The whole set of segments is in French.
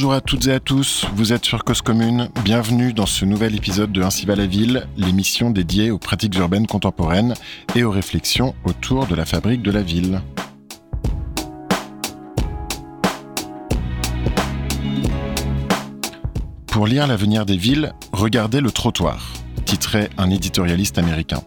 Bonjour à toutes et à tous, vous êtes sur Cause Commune, bienvenue dans ce nouvel épisode de Ainsi va la ville, l'émission dédiée aux pratiques urbaines contemporaines et aux réflexions autour de la fabrique de la ville. Pour lire l'avenir des villes, regardez le trottoir, titrait un éditorialiste américain.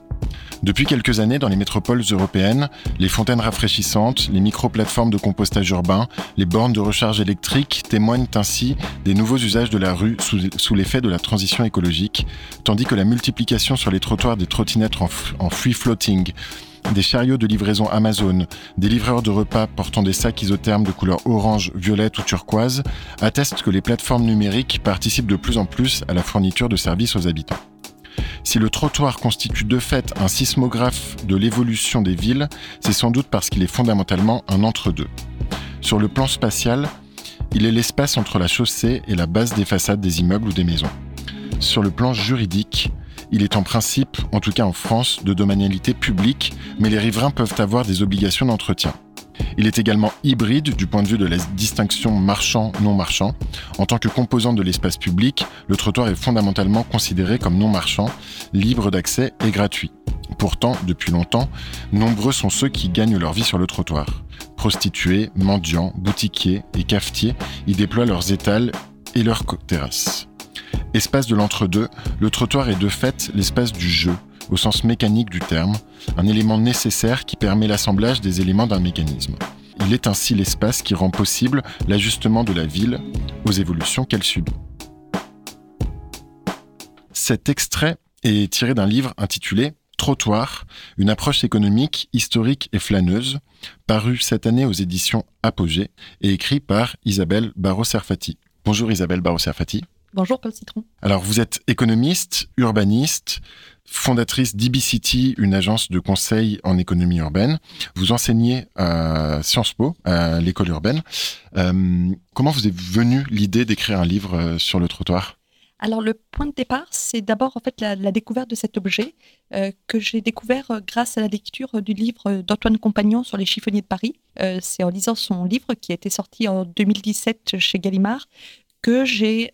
Depuis quelques années, dans les métropoles européennes, les fontaines rafraîchissantes, les micro-plateformes de compostage urbain, les bornes de recharge électrique témoignent ainsi des nouveaux usages de la rue sous, l'effet de la transition écologique, tandis que la multiplication sur les trottoirs des trottinettes en, en free floating, des chariots de livraison Amazon, des livreurs de repas portant des sacs isothermes de couleur orange, violette ou turquoise attestent que les plateformes numériques participent de plus en plus à la fourniture de services aux habitants. Si le trottoir constitue de fait un sismographe de l'évolution des villes, c'est sans doute parce qu'il est fondamentalement un entre-deux. Sur le plan spatial, il est l'espace entre la chaussée et la base des façades des immeubles ou des maisons. Sur le plan juridique, il est en principe, en tout cas en France, de domanialité publique, mais les riverains peuvent avoir des obligations d'entretien. Il est également hybride du point de vue de la distinction marchand-non marchand. En tant que composante de l'espace public, le trottoir est fondamentalement considéré comme non marchand, libre d'accès et gratuit. Pourtant, depuis longtemps, nombreux sont ceux qui gagnent leur vie sur le trottoir. Prostituées, mendiants, boutiquiers et cafetiers y déploient leurs étals et leurs terrasses. Espace de l'entre-deux, le trottoir est de fait l'espace du jeu, au sens mécanique du terme, un élément nécessaire qui permet l'assemblage des éléments d'un mécanisme. Il est ainsi l'espace qui rend possible l'ajustement de la ville aux évolutions qu'elle subit. Cet extrait est tiré d'un livre intitulé Trottoir, une approche économique, historique et flâneuse, paru cette année aux éditions Apogée et écrit par Isabelle Barraud-Serfati. Bonjour Isabelle Barraud-Serfati. Bonjour Paul Citron. Alors vous êtes économiste, urbaniste, fondatrice d'IBCity, une agence de conseil en économie urbaine. Vous enseignez à Sciences Po, à l'école urbaine. Euh, comment vous est venue l'idée d'écrire un livre euh, sur le trottoir? Alors le point de départ, c'est d'abord en fait la, découverte de cet objet euh, que j'ai découvert grâce à la lecture du livre d'Antoine Compagnon sur les chiffonniers de Paris. c'est en lisant son livre qui a été sorti en 2017 chez Gallimard que j'ai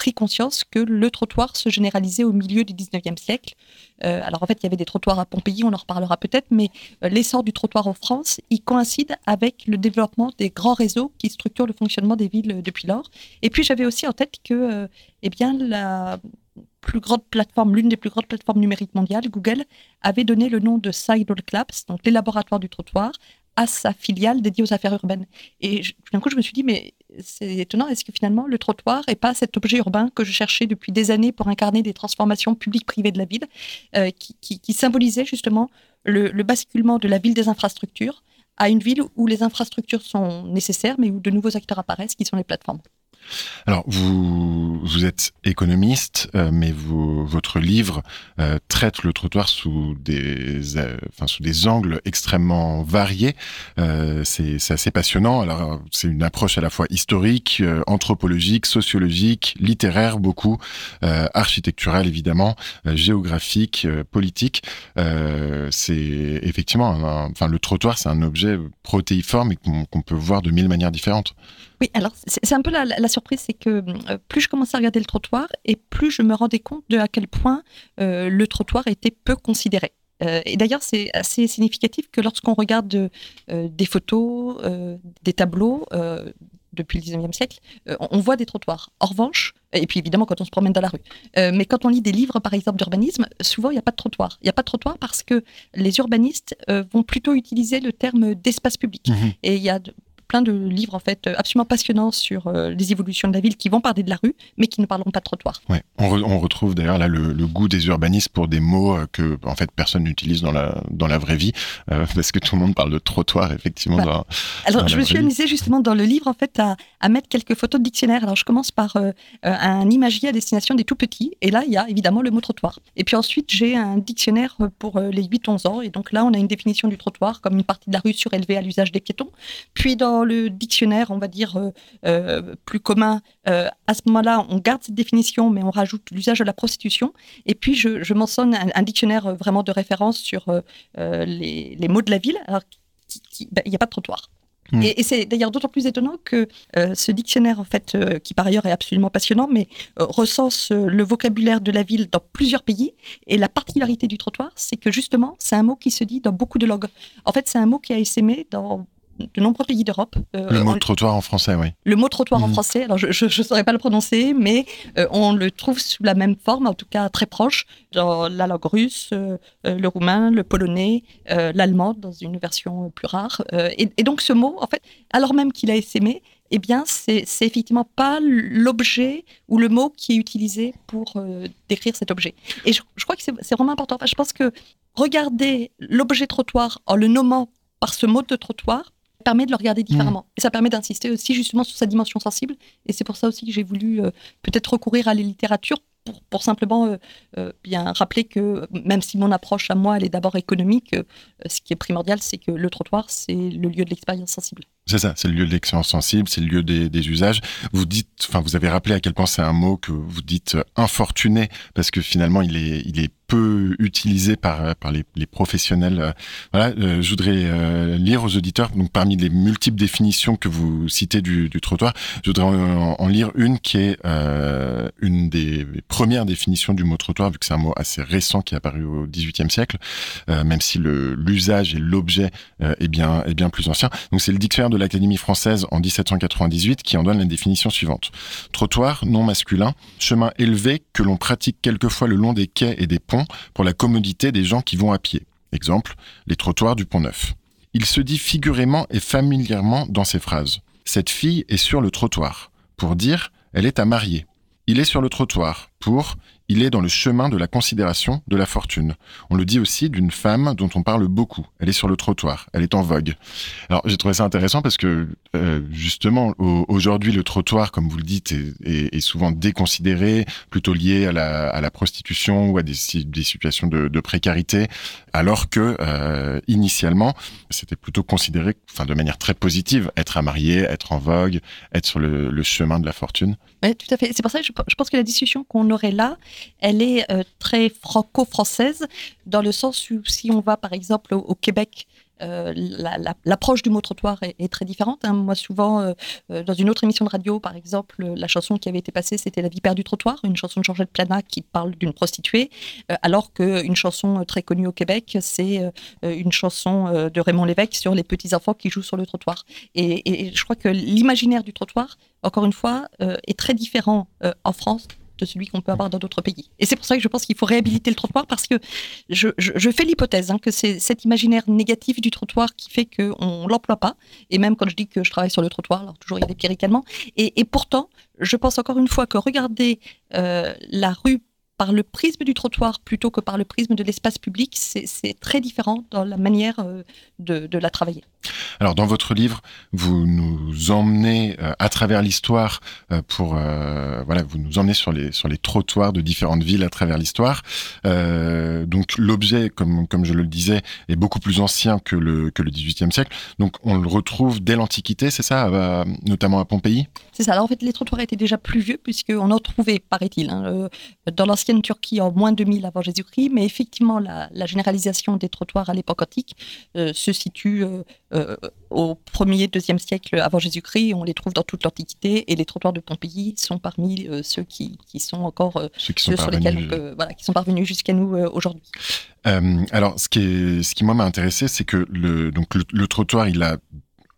pris conscience que le trottoir se généralisait au milieu du 19e siècle. Euh, alors en fait, il y avait des trottoirs à Pompéi, on en reparlera peut-être, mais euh, l'essor du trottoir en France, il coïncide avec le développement des grands réseaux qui structurent le fonctionnement des villes euh, depuis lors. Et puis j'avais aussi en tête que eh bien, la plus grande plateforme, l'une des plus grandes plateformes numériques mondiales, Google, avait donné le nom de Sidewalk Labs, donc les laboratoires du trottoir, à sa filiale dédiée aux affaires urbaines. Et tout d'un coup, je me suis dit, mais c'est étonnant, est-ce que finalement le trottoir n'est pas cet objet urbain que je cherchais depuis des années pour incarner des transformations publiques-privées de la ville, euh, qui, symbolisait justement le, le basculement de la ville des infrastructures à une ville où les infrastructures sont nécessaires, mais où de nouveaux acteurs apparaissent, qui sont les plateformes? Alors, vous, êtes économiste, euh, mais votre livre euh, traite le trottoir sous des, euh, angles extrêmement variés. c'est assez passionnant. C'est une approche à la fois historique, anthropologique, sociologique, littéraire, beaucoup, architecturale évidemment, géographique, politique. c'est effectivement, enfin, le trottoir, c'est un objet protéiforme qu'on peut voir de mille manières différentes. Oui, alors c'est un peu la, surprise, c'est que euh, plus je commençais à regarder le trottoir et plus je me rendais compte de à quel point euh, le trottoir était peu considéré. Euh, et d'ailleurs, c'est assez significatif que lorsqu'on regarde des photos, des tableaux depuis le 19e siècle, on voit des trottoirs. En revanche, et puis évidemment quand on se promène dans la rue, mais quand on lit des livres, par exemple, d'urbanisme, souvent il n'y a pas de trottoir. Il n'y a pas de trottoir parce que les urbanistes vont plutôt utiliser le terme d'espace public. Mmh et il y a plein de livres en fait absolument passionnants sur euh, les évolutions de la ville qui vont parler de la rue, mais qui ne parleront pas de trottoir. Ouais. On, retrouve d'ailleurs là le, goût des urbanistes pour des mots euh, que en fait personne n'utilise dans la dans la vraie vie, euh, parce que tout le monde parle de trottoir effectivement. Dans, Alors je me suis amusée justement dans le livre en fait à, à mettre quelques photos de dictionnaire. Alors je commence par un imagier à destination des tout petits, et là il y a évidemment le mot trottoir. Et puis ensuite j'ai un dictionnaire pour les 8-11 ans, et donc là on a une définition du trottoir comme une partie de la rue surélevée à l'usage des piétons. Puis dans le dictionnaire, on va dire, euh, euh, plus commun, euh, à ce moment-là, on garde cette définition, mais on rajoute l'usage de la prostitution. Et puis, je, mentionne un, dictionnaire vraiment de référence sur les, mots de la ville. Alors, ben, il n'y a pas de trottoir. Mm. Et, c'est d'ailleurs d'autant plus étonnant que euh, ce dictionnaire, en fait, euh, qui par ailleurs est absolument passionnant, mais euh, recense le vocabulaire de la ville dans plusieurs pays. Et la particularité du trottoir, c'est que justement, c'est un mot qui se dit dans beaucoup de langues. En fait, c'est un mot qui a essaimé dans de nombreux pays d'Europe. Euh, le mot trottoir en français, oui. Le mot trottoir en mhm. français, alors je ne saurais pas le prononcer, mais euh, on le trouve sous la même forme, en tout cas très proche, dans la langue russe, euh, le roumain, le polonais, l'allemand, dans une version plus rare. Et, donc ce mot, en fait, alors même qu'il a essaimé, eh bien, c'est effectivement pas l'objet ou le mot qui est utilisé pour décrire cet objet. Et je, je crois que c'est vraiment important. Enfin, je pense que regarder l'objet trottoir en le nommant par ce mot de trottoir permet de le regarder différemment. Mm. Et ça permet d'insister aussi justement sur sa dimension sensible. Et c'est pour ça aussi que j'ai voulu euh, peut-être recourir à la littérature pour, pour simplement euh, euh, bien rappeler que même si mon approche à moi, elle est d'abord économique, ce qui est primordial, c'est que le trottoir, c'est le lieu de l'expérience sensible. C'est ça, c'est le lieu de l'expérience sensible, c'est le lieu des, usages. Vous dites, enfin, vous avez rappelé à quel point c'est un mot que vous dites infortuné, parce que finalement, il est, il est peu utilisé par, par les, professionnels. Euh, voilà, euh, je voudrais euh, lire aux auditeurs, donc parmi les multiples définitions que vous citez du, du trottoir, je voudrais en, lire une qui est une des premières définitions du mot trottoir, vu que c'est un mot assez récent qui est apparu au XVIIIe siècle, même si l'usage et l'objet est bien est bien plus ancien. Donc c'est le dictionnaire de l'Académie française en 1798 qui en donne la définition suivante trottoir non masculin, chemin élevé que l'on pratique quelquefois le long des quais et des ponts pour la commodité des gens qui vont à pied. Exemple, les trottoirs du Pont Neuf. Il se dit figurément et familièrement dans ces phrases. Cette fille est sur le trottoir. Pour dire, elle est à marier. Il est sur le trottoir. Pour, il est dans le chemin de la considération, de la fortune. On le dit aussi d'une femme dont on parle beaucoup. Elle est sur le trottoir, elle est en vogue. Alors j'ai trouvé ça intéressant parce que euh, justement aujourd'hui le trottoir, comme vous le dites, est, souvent déconsidéré, plutôt lié à la, prostitution ou à des, situations de, précarité, alors que euh, initialement c'était plutôt considéré, enfin de manière très positive, être à marier, être en vogue, être sur le, chemin de la fortune. Oui, tout à fait. C'est pour ça que je pense que la discussion qu'on aurait là, elle est euh, très franco-française, dans le sens où si on va par exemple au, Québec, euh, l'approche du mot trottoir est, très différente. Hein. Moi, souvent, euh, dans une autre émission de radio, par exemple, la chanson qui avait été passée, c'était La vipère du trottoir, une chanson de Georgette Plana qui parle d'une prostituée, alors qu'une chanson très connue au Québec, c'est une chanson de Raymond Lévesque sur les petits-enfants qui jouent sur le trottoir. Et je crois que l'imaginaire du trottoir, encore une fois, est très différent en France de celui qu'on peut avoir dans d'autres pays. Et c'est pour ça que je pense qu'il faut réhabiliter le trottoir parce que je, fais l'hypothèse hein, que c'est cet imaginaire négatif du trottoir qui fait qu'on ne l'emploie pas. Et même quand je dis que je travaille sur le trottoir, alors toujours il y a des et pourtant, je pense encore une fois que regarder euh, la rue par le prisme du trottoir plutôt que par le prisme de l'espace public, c'est très différent dans la manière euh, de, la travailler. Alors dans votre livre, vous nous emmenez euh, à travers l'histoire euh, pour voilà, vous nous emmenez sur les sur les trottoirs de différentes villes à travers l'histoire. donc l'objet, comme comme je le disais, est beaucoup plus ancien que le que le XVIIIe siècle. Donc on le retrouve dès l'Antiquité, c'est ça, notamment à Pompéi? C'est ça. Alors en fait, les trottoirs étaient déjà plus vieux puisqu'on en trouvait, paraît-il, hein, dans l'ancien Turquie en moins 2000 avant Jésus-Christ, mais effectivement, la, généralisation des trottoirs à l'époque antique euh, se situe euh, euh, au 1er, 2e siècle avant Jésus-Christ. On les trouve dans toute l'Antiquité et les trottoirs de Pompéi sont parmi ceux qui, sont encore ceux, sur lesquels voilà, qui sont parvenus jusqu'à nous aujourd'hui. alors, ce qui, est, ce qui moi m'a intéressé, c'est que le, donc le trottoir, il a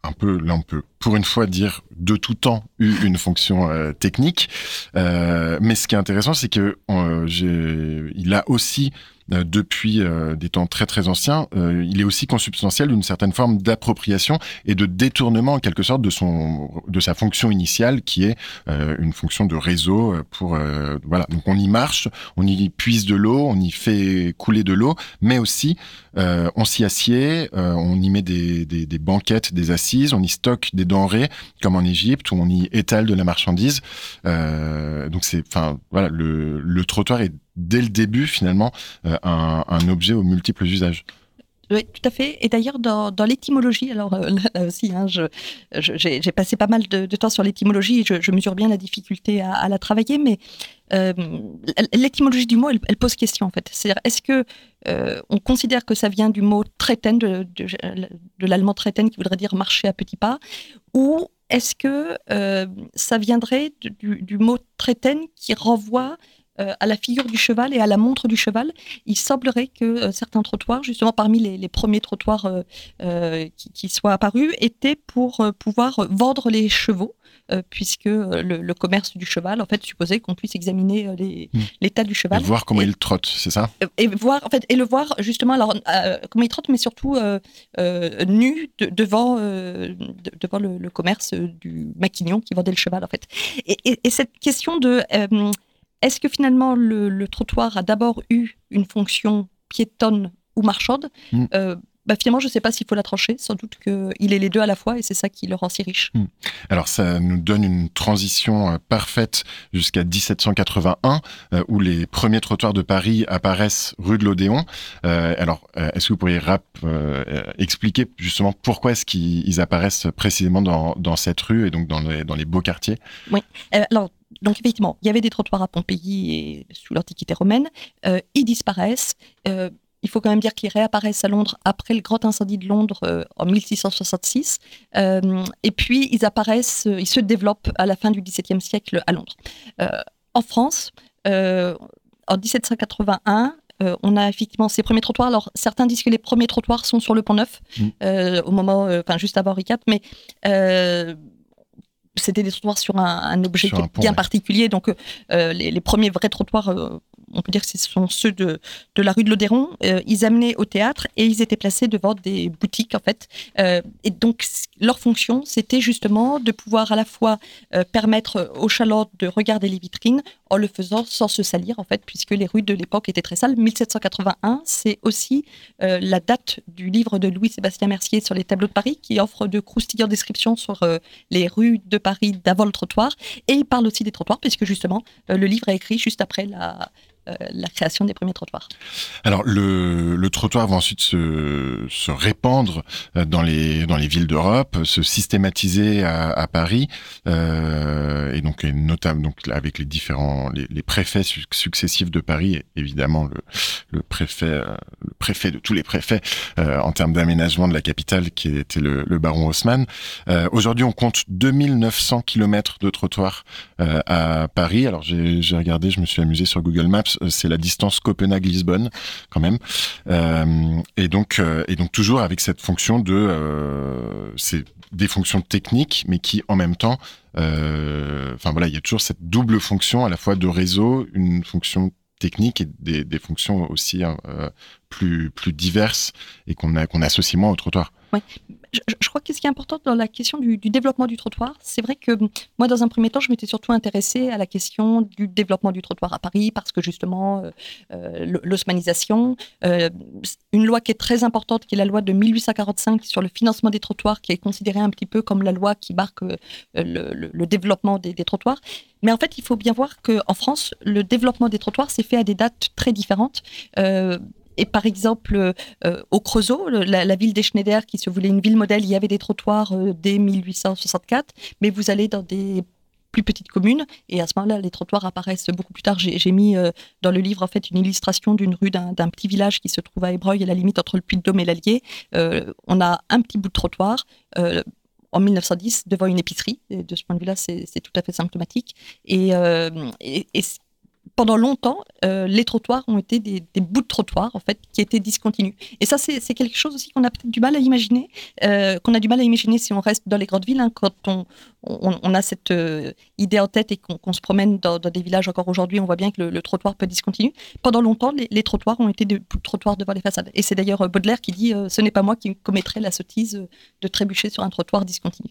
un peu, là on peut pour une fois dire de tout temps eu une fonction euh, technique, euh, mais ce qui est intéressant, c'est que euh, il a aussi depuis euh, des temps très très anciens, euh, il est aussi consubstantiel d'une certaine forme d'appropriation et de détournement en quelque sorte de son de sa fonction initiale qui est une fonction de réseau pour voilà donc on y marche, on y puise de l'eau, on y fait couler de l'eau, mais aussi on s'y assied, on y met des, des, des, banquettes, des assises, on y stocke des denrées comme en Égypte où on y étale de la marchandise. donc c'est enfin voilà le, le trottoir est dès le début finalement euh, un, objet aux multiples usages. Oui, tout à fait. Et d'ailleurs, dans, l'étymologie, alors euh, là, aussi, hein, j'ai passé pas mal de, temps sur l'étymologie et je, mesure bien la difficulté à, la travailler, mais euh, l'étymologie du mot, elle, pose question en fait. C'est-à-dire, est-ce que on considère que ça vient du mot traiten, de, de l'allemand traitaine qui voudrait dire marcher à petits pas, ou est-ce que ça viendrait du, mot traitaine qui renvoie euh, à la figure du cheval et à la montre du cheval. Il semblerait que euh, certains trottoirs, justement parmi les, premiers trottoirs euh, qui, soient apparus, étaient pour pouvoir vendre les chevaux. puisque le, commerce du cheval, en fait, supposait qu'on puisse examiner hmm. l'état du cheval. Et voir comment il trotte, c'est ça? Et, voir, en fait, et le voir justement, alors, comment il trotte, mais surtout nu devant, devant le, commerce du maquignon qui vendait le cheval, en fait. Et, cette question de est-ce que finalement le, trottoir a d'abord eu une fonction piétonne ou marchande mm. euh, bah, finalement, je ne sais pas s'il faut la trancher. Sans doute qu'il est les deux à la fois et c'est ça qui le rend si riche. Mm. Alors, ça nous donne une transition euh, parfaite jusqu'à 1781, euh, où les premiers trottoirs de Paris apparaissent rue de l'Odéon. alors, est-ce que vous pourriez rap, expliquer justement pourquoi est-ce qu'ils apparaissent précisément dans, cette rue et donc dans les, dans les beaux quartiers? Oui. alors, donc effectivement, il y avait des trottoirs à Pompéi et sous l'Antiquité romaine. Euh, ils disparaissent. Euh, il faut quand même dire qu'ils réapparaissent à Londres après le grand incendie de Londres euh, en 1666. et puis ils apparaissent, ils se développent à la fin du XVIIe siècle à Londres. en France, en 1781, on a effectivement ces premiers trottoirs. Alors, certains disent que les premiers trottoirs sont sur le Pont Neuf, mmh. au moment, enfin, juste avant Henri IV, mais c'était des trottoirs sur un, objet bien particulier. Donc, euh, les, premiers vrais trottoirs euh, on peut dire que ce sont ceux de, de la rue de l'Odéron. Euh, ils amenaient au théâtre et ils étaient placés devant des boutiques, en fait. Euh, et donc, leur fonction, c'était justement de pouvoir à la fois euh, permettre aux chalands de regarder les vitrines en le faisant sans se salir, en fait, puisque les rues de l'époque étaient très sales. 1781, c'est aussi la date du livre de Louis-Sébastien Mercier sur les tableaux de Paris, qui offre de croustillantes descriptions sur les rues de Paris d'avant le trottoir. Et il parle aussi des trottoirs, puisque justement, le livre est écrit juste après la, euh, la création des premiers trottoirs. Alors le, le trottoir va ensuite se, se, répandre euh, dans les dans les villes d'Europe, se systématiser à, Paris euh, et donc notamment donc avec les différents les, préfets successifs de Paris, évidemment le, le préfet le préfet de tous les préfets en termes d'aménagement de la capitale qui était le, le baron Haussmann. Aujourd'hui, on compte 2900 kilomètres de trottoirs à Paris. Alors j'ai regardé, je me suis amusé sur Google Maps euh, c'est la distance Copenhague-Lisbonne quand même. Euh, et donc euh, et donc toujours avec cette fonction de c'est des fonctions techniques, mais qui en même temps, enfin voilà, il y a toujours cette double fonction à la fois de réseau, une fonction technique et des, fonctions aussi plus plus diverses et qu'on qu'on associe moins au trottoir. Je, crois que ce qui est important dans la question du, développement du trottoir, c'est vrai que moi, dans un premier temps, je m'étais surtout intéressée à la question du développement du trottoir à Paris, parce que justement, euh, euh, l'osmanisation, euh, une loi qui est très importante, qui est la loi de 1845 sur le financement des trottoirs, qui est considérée un petit peu comme la loi qui marque le, développement des, trottoirs. Mais en fait, il faut bien voir qu'en France, le développement des trottoirs s'est fait à des dates très différentes. Et par exemple, euh, au Creusot, la, ville des qui se voulait une ville modèle, il y avait des trottoirs euh, dès 1864, mais vous allez dans des plus petites communes, et à ce moment-là, les trottoirs apparaissent beaucoup plus tard. J'ai mis euh, dans le livre en fait une illustration d'une rue d'un petit village qui se trouve à Ébreuil, à la limite entre le Puy-de-Dôme et l'Allier. on a un petit bout de trottoir en 1910 devant une épicerie. Et de ce point de vue-là, c'est tout à fait symptomatique. Et, et, et, pendant longtemps, euh, les trottoirs ont été des, bouts de trottoirs en fait qui étaient discontinus. Et ça, c'est quelque chose aussi qu'on a peut-être du mal à imaginer, euh, qu'on a du mal à imaginer si on reste dans les grandes villes, hein, quand on, a cette euh, idée en tête et qu'on se promène dans, des villages encore aujourd'hui, on voit bien que le, trottoir peut discontinuer. Pendant longtemps, les, trottoirs ont été des bouts de trottoirs devant les façades. Et c'est d'ailleurs Baudelaire qui dit "Ce n'est pas moi qui commettrai la sottise de trébucher sur un trottoir discontinu."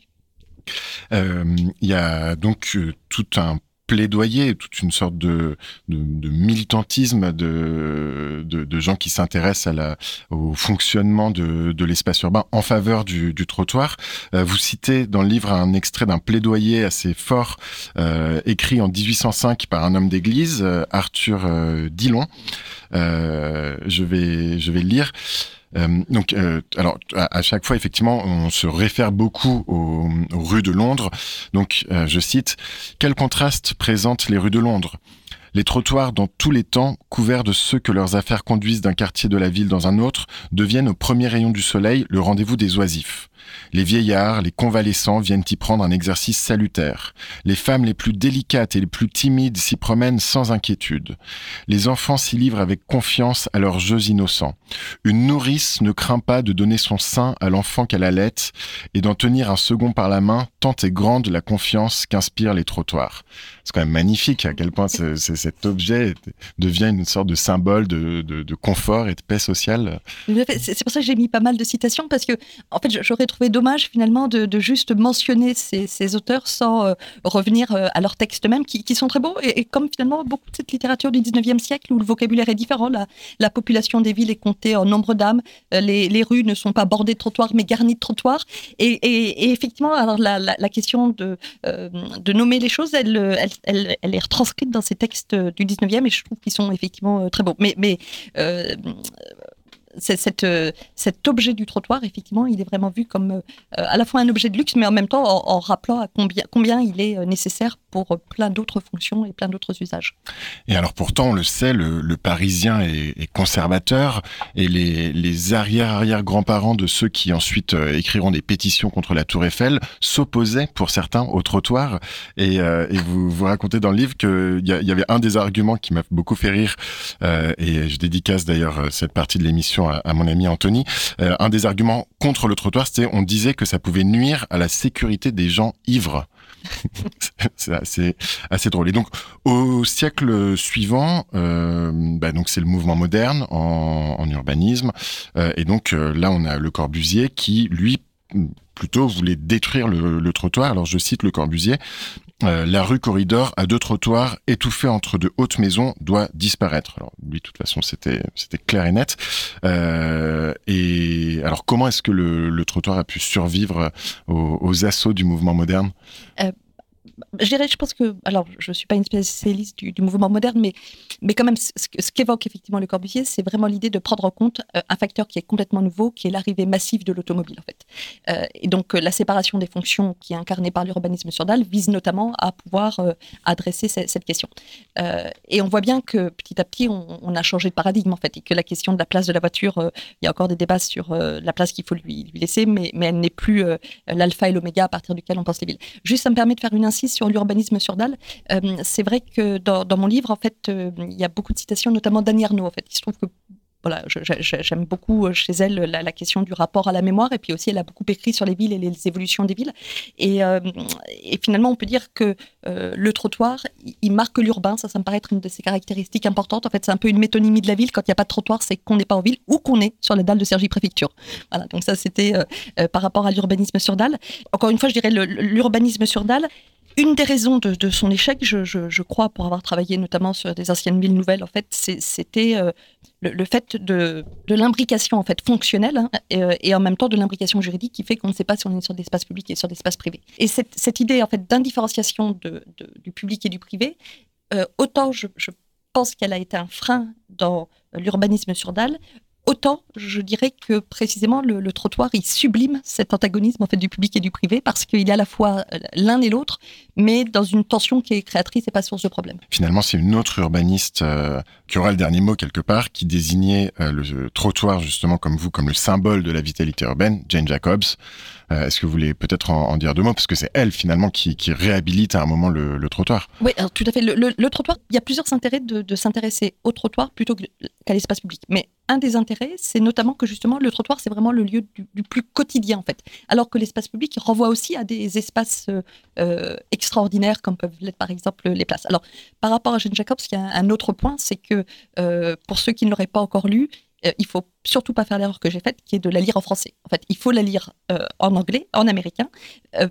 Il y a donc tout un plaidoyer, toute une sorte de, militantisme de, de, gens qui s'intéressent au fonctionnement de, de l'espace urbain en faveur du, du trottoir. Euh, vous citez dans le livre un extrait d'un plaidoyer assez fort euh, écrit en 1805 par un homme d'église, euh, Arthur Dillon. je vais je vais le lire. Euh, donc, euh, alors à, chaque fois, effectivement, on se réfère beaucoup aux, rues de Londres. Donc, euh, je cite quel contraste présentent les rues de Londres Les trottoirs dans tous les temps, couverts de ceux que leurs affaires conduisent d'un quartier de la ville dans un autre, deviennent au premier rayon du soleil le rendez-vous des oisifs. Les vieillards, les convalescents viennent y prendre un exercice salutaire. Les femmes les plus délicates et les plus timides s'y promènent sans inquiétude. Les enfants s'y livrent avec confiance à leurs jeux innocents. Une nourrice ne craint pas de donner son sein à l'enfant qu'elle allait et d'en tenir un second par la main, tant est grande la confiance qu'inspirent les trottoirs. C'est quand même magnifique à quel point cet objet devient une sorte de symbole de, confort et de paix sociale. C'est pour ça que j'ai mis pas mal de citations parce que, en fait, j'aurais trouvé dommage finalement de, juste mentionner ces, auteurs sans euh, revenir euh, à leurs textes même qui, sont très beaux et, comme finalement beaucoup de cette littérature du 19e siècle où le vocabulaire est différent, la, population des villes est comptée en nombre d'âmes, euh, les, rues ne sont pas bordées de trottoirs mais garnies de trottoirs et, effectivement alors la, question de, de nommer les choses elle, elle, elle, est retranscrite dans ces textes du 19e et je trouve qu'ils sont effectivement très beaux. Mais, mais euh, cet objet du trottoir, effectivement, il est vraiment vu comme euh, à la fois un objet de luxe, mais en même temps en, rappelant combien, il est euh, nécessaire pour plein d'autres fonctions et plein d'autres usages. Et alors pourtant, on le sait, le, Parisien est, conservateur et les, les arrière-arrière-grands-parents de ceux qui ensuite écriront des pétitions contre la Tour Eiffel s'opposaient pour certains au trottoir. Et, vous, vous racontez dans le livre qu'il y, avait un des arguments qui m'a beaucoup fait rire, et je dédicace d'ailleurs cette partie de l'émission à, mon ami Anthony, euh, un des arguments contre le trottoir, c'était on disait que ça pouvait nuire à la sécurité des gens ivres. c'est assez, drôle. Et donc, au siècle suivant, euh, bah donc c'est le mouvement moderne en, en urbanisme. Euh, et donc là, on a Le Corbusier qui, lui, plutôt voulait détruire le, le, trottoir. Alors je cite Le Corbusier, euh, la rue Corridor à deux trottoirs étouffée entre de hautes maisons doit disparaître. Alors lui, de toute façon, c'était c'était clair et net. Euh, et alors, comment est-ce que le, le, trottoir a pu survivre aux, aux assauts du mouvement moderne? Euh, je dirais, je pense que, alors, je ne suis pas une spécialiste du, mouvement moderne, mais, mais quand même, ce, qu'évoque effectivement le Corbusier, c'est vraiment l'idée de prendre en compte euh, un facteur qui est complètement nouveau, qui est l'arrivée massive de l'automobile, en fait. Euh, et donc, euh, la séparation des fonctions qui est incarnée par l'urbanisme surdal vise notamment à pouvoir adresser cette, question. et on voit bien que petit à petit, on, a changé de paradigme, en fait, et que la question de la place de la voiture, il y a encore des débats sur la place qu'il faut lui, laisser, mais, mais elle n'est plus l'alpha et l'oméga à partir duquel on pense les villes. Juste, ça me permet de faire une insiste sur l'urbanisme sur Dalle. Euh, c'est vrai que dans, mon livre, en fait, euh, il y a beaucoup de citations, notamment d'Annie Arnaud. En fait, il se trouve que voilà, j'aime beaucoup euh, chez elle la, question du rapport à la mémoire, et puis aussi elle a beaucoup écrit sur les villes et les évolutions des villes. Et, finalement, on peut dire que le trottoir, il marque l'urbain, ça, ça me paraît être une de ses caractéristiques importantes. En fait, c'est un peu une métonymie de la ville. Quand il n'y a pas de trottoir, c'est qu'on n'est pas en ville ou qu'on est sur la dalle de Sergi Préfecture. Voilà, donc ça, c'était par rapport à l'urbanisme sur dalle. Encore une fois, je dirais l'urbanisme sur dalle, une des raisons de, son échec, je, crois, pour avoir travaillé notamment sur des anciennes villes nouvelles, en fait, c'était euh, le, fait de, l'imbrication en fait fonctionnelle hein, euh, et, en même temps de l'imbrication juridique qui fait qu'on ne sait pas si on est sur l'espace public et sur l'espace privé. Et cette, idée en fait d'indifférenciation du public et du privé, euh, autant je, pense qu'elle a été un frein dans l'urbanisme sur dalle, Autant, je dirais que précisément le, trottoir, il sublime cet antagonisme en fait du public et du privé parce qu'il est à la fois euh, l'un et l'autre, mais dans une tension qui est créatrice et pas source de problème. Finalement, c'est une autre urbaniste euh, qui aura le dernier mot quelque part, qui désignait euh, le trottoir justement comme vous, comme le symbole de la vitalité urbaine, Jane Jacobs. Est-ce que vous voulez peut-être en, dire deux mots? Parce que c'est elle finalement qui, réhabilite à un moment le, trottoir. Oui, alors, tout à fait. Le, trottoir, il y a plusieurs intérêts de, de s'intéresser au trottoir plutôt qu'à l'espace public. Mais un des intérêts, c'est notamment que justement le trottoir, c'est vraiment le lieu du, plus quotidien en fait, alors que l'espace public renvoie aussi à des espaces euh, euh, extraordinaires comme peuvent l'être par exemple les places. Alors par rapport à Jane Jacobs, il y a un autre point, c'est que euh, pour ceux qui ne l'auraient pas encore lu, il faut surtout pas faire l'erreur que j'ai faite, qui est de la lire en français. En fait, il faut la lire en anglais, en américain.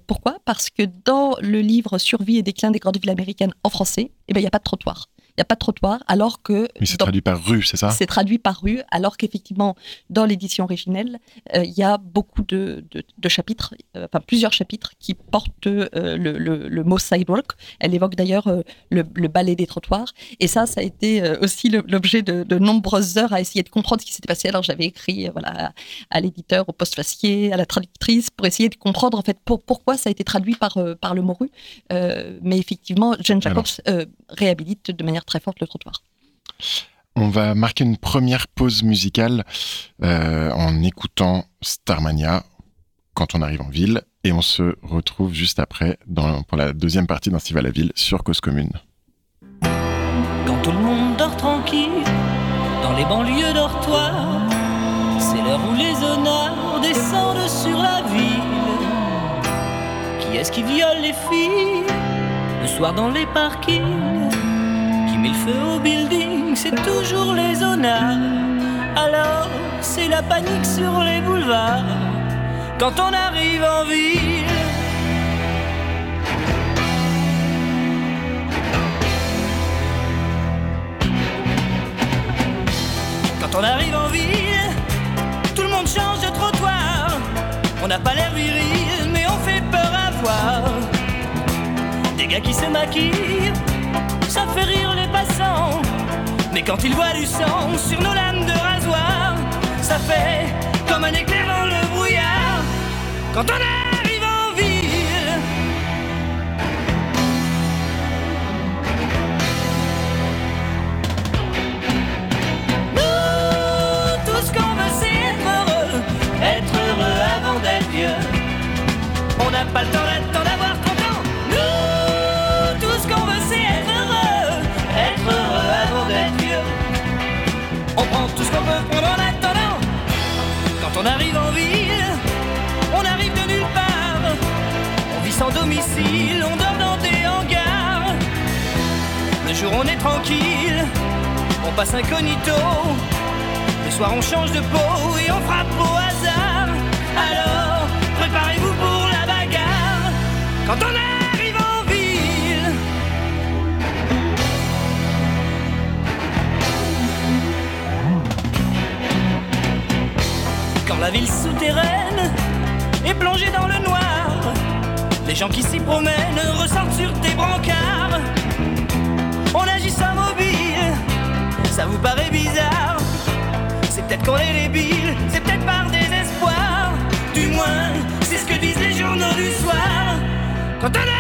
pourquoi? Parce que dans le livre Survie et déclin des grandes villes américaines en français, eh ben, il n'y a pas de trottoir n'y a pas de trottoir, alors que... Mais c'est traduit par rue, c'est ça? C'est traduit par rue, alors qu'effectivement, dans l'édition originelle, euh, il y a beaucoup de, de, chapitres, euh, enfin plusieurs chapitres qui portent euh, le, le, mot sidewalk. Elle évoque d'ailleurs le, le, balai des trottoirs. Et ça, ça a été aussi l'objet de, nombreuses heures à essayer de comprendre ce qui s'était passé. Alors j'avais écrit voilà, à, l'éditeur, au post-facier, à la traductrice, pour essayer de comprendre en fait pour, pourquoi ça a été traduit par, par le mot rue. mais effectivement, Jane Jacobs réhabilite de manière manière très forte le trottoir. On va marquer une première pause musicale euh, en écoutant Starmania quand on arrive en ville et on se retrouve juste après dans, pour la deuxième partie d'un à la ville sur Cause Commune. Quand tout le monde dort tranquille dans les banlieues dortoirs, c'est l'heure où les honneurs descendent sur la ville. Qui est-ce qui viole les filles le soir dans les parkings? Met le feu au building C'est toujours les honneurs. Alors c'est la panique sur les boulevards quand on arrive en ville. Quand on arrive en ville, tout le monde change de trottoir. On n'a pas l'air viril, mais on fait peur à voir. Des gars qui se maquillent, ça fait rire les. Mais quand ils voient du sang sur nos lames de rasoir, ça fait comme un éclair dans le brouillard. Quand on arrive en ville, nous, tout ce qu'on veut, c'est être heureux, être heureux avant d'être vieux. On n'a pas le temps on dort dans des hangars. Le jour on est tranquille, on passe incognito. Le soir on change de peau et on frappe au hasard. Alors, préparez-vous pour la bagarre. Quand on arrive en ville. Quand la ville souterraine est plongée dans le noir, les gens qui s'y promènent ressortent sur tes brancards. On agit sans mobile, ça vous paraît bizarre. C'est peut-être qu'on est débile, c'est peut-être par désespoir. Du moins, c'est ce que disent les journaux du soir. Quand on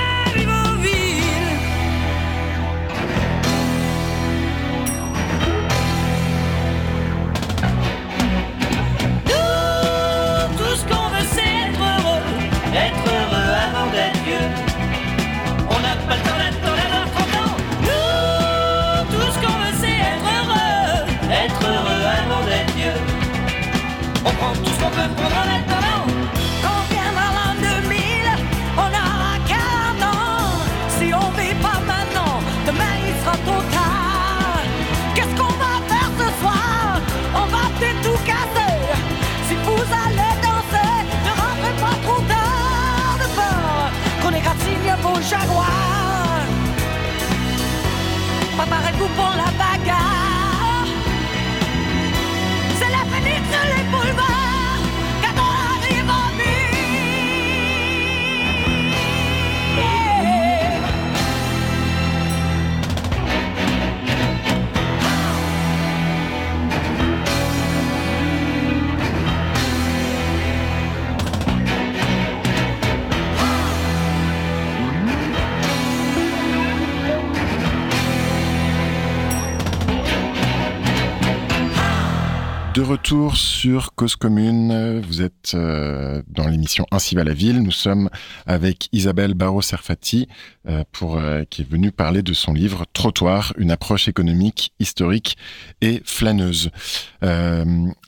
De retour sur Cause Commune, vous êtes euh, dans l'émission Ainsi va la ville. Nous sommes avec Isabelle Barraud-Serfati, euh, euh, qui est venue parler de son livre Trottoir, une approche économique, historique et flâneuse.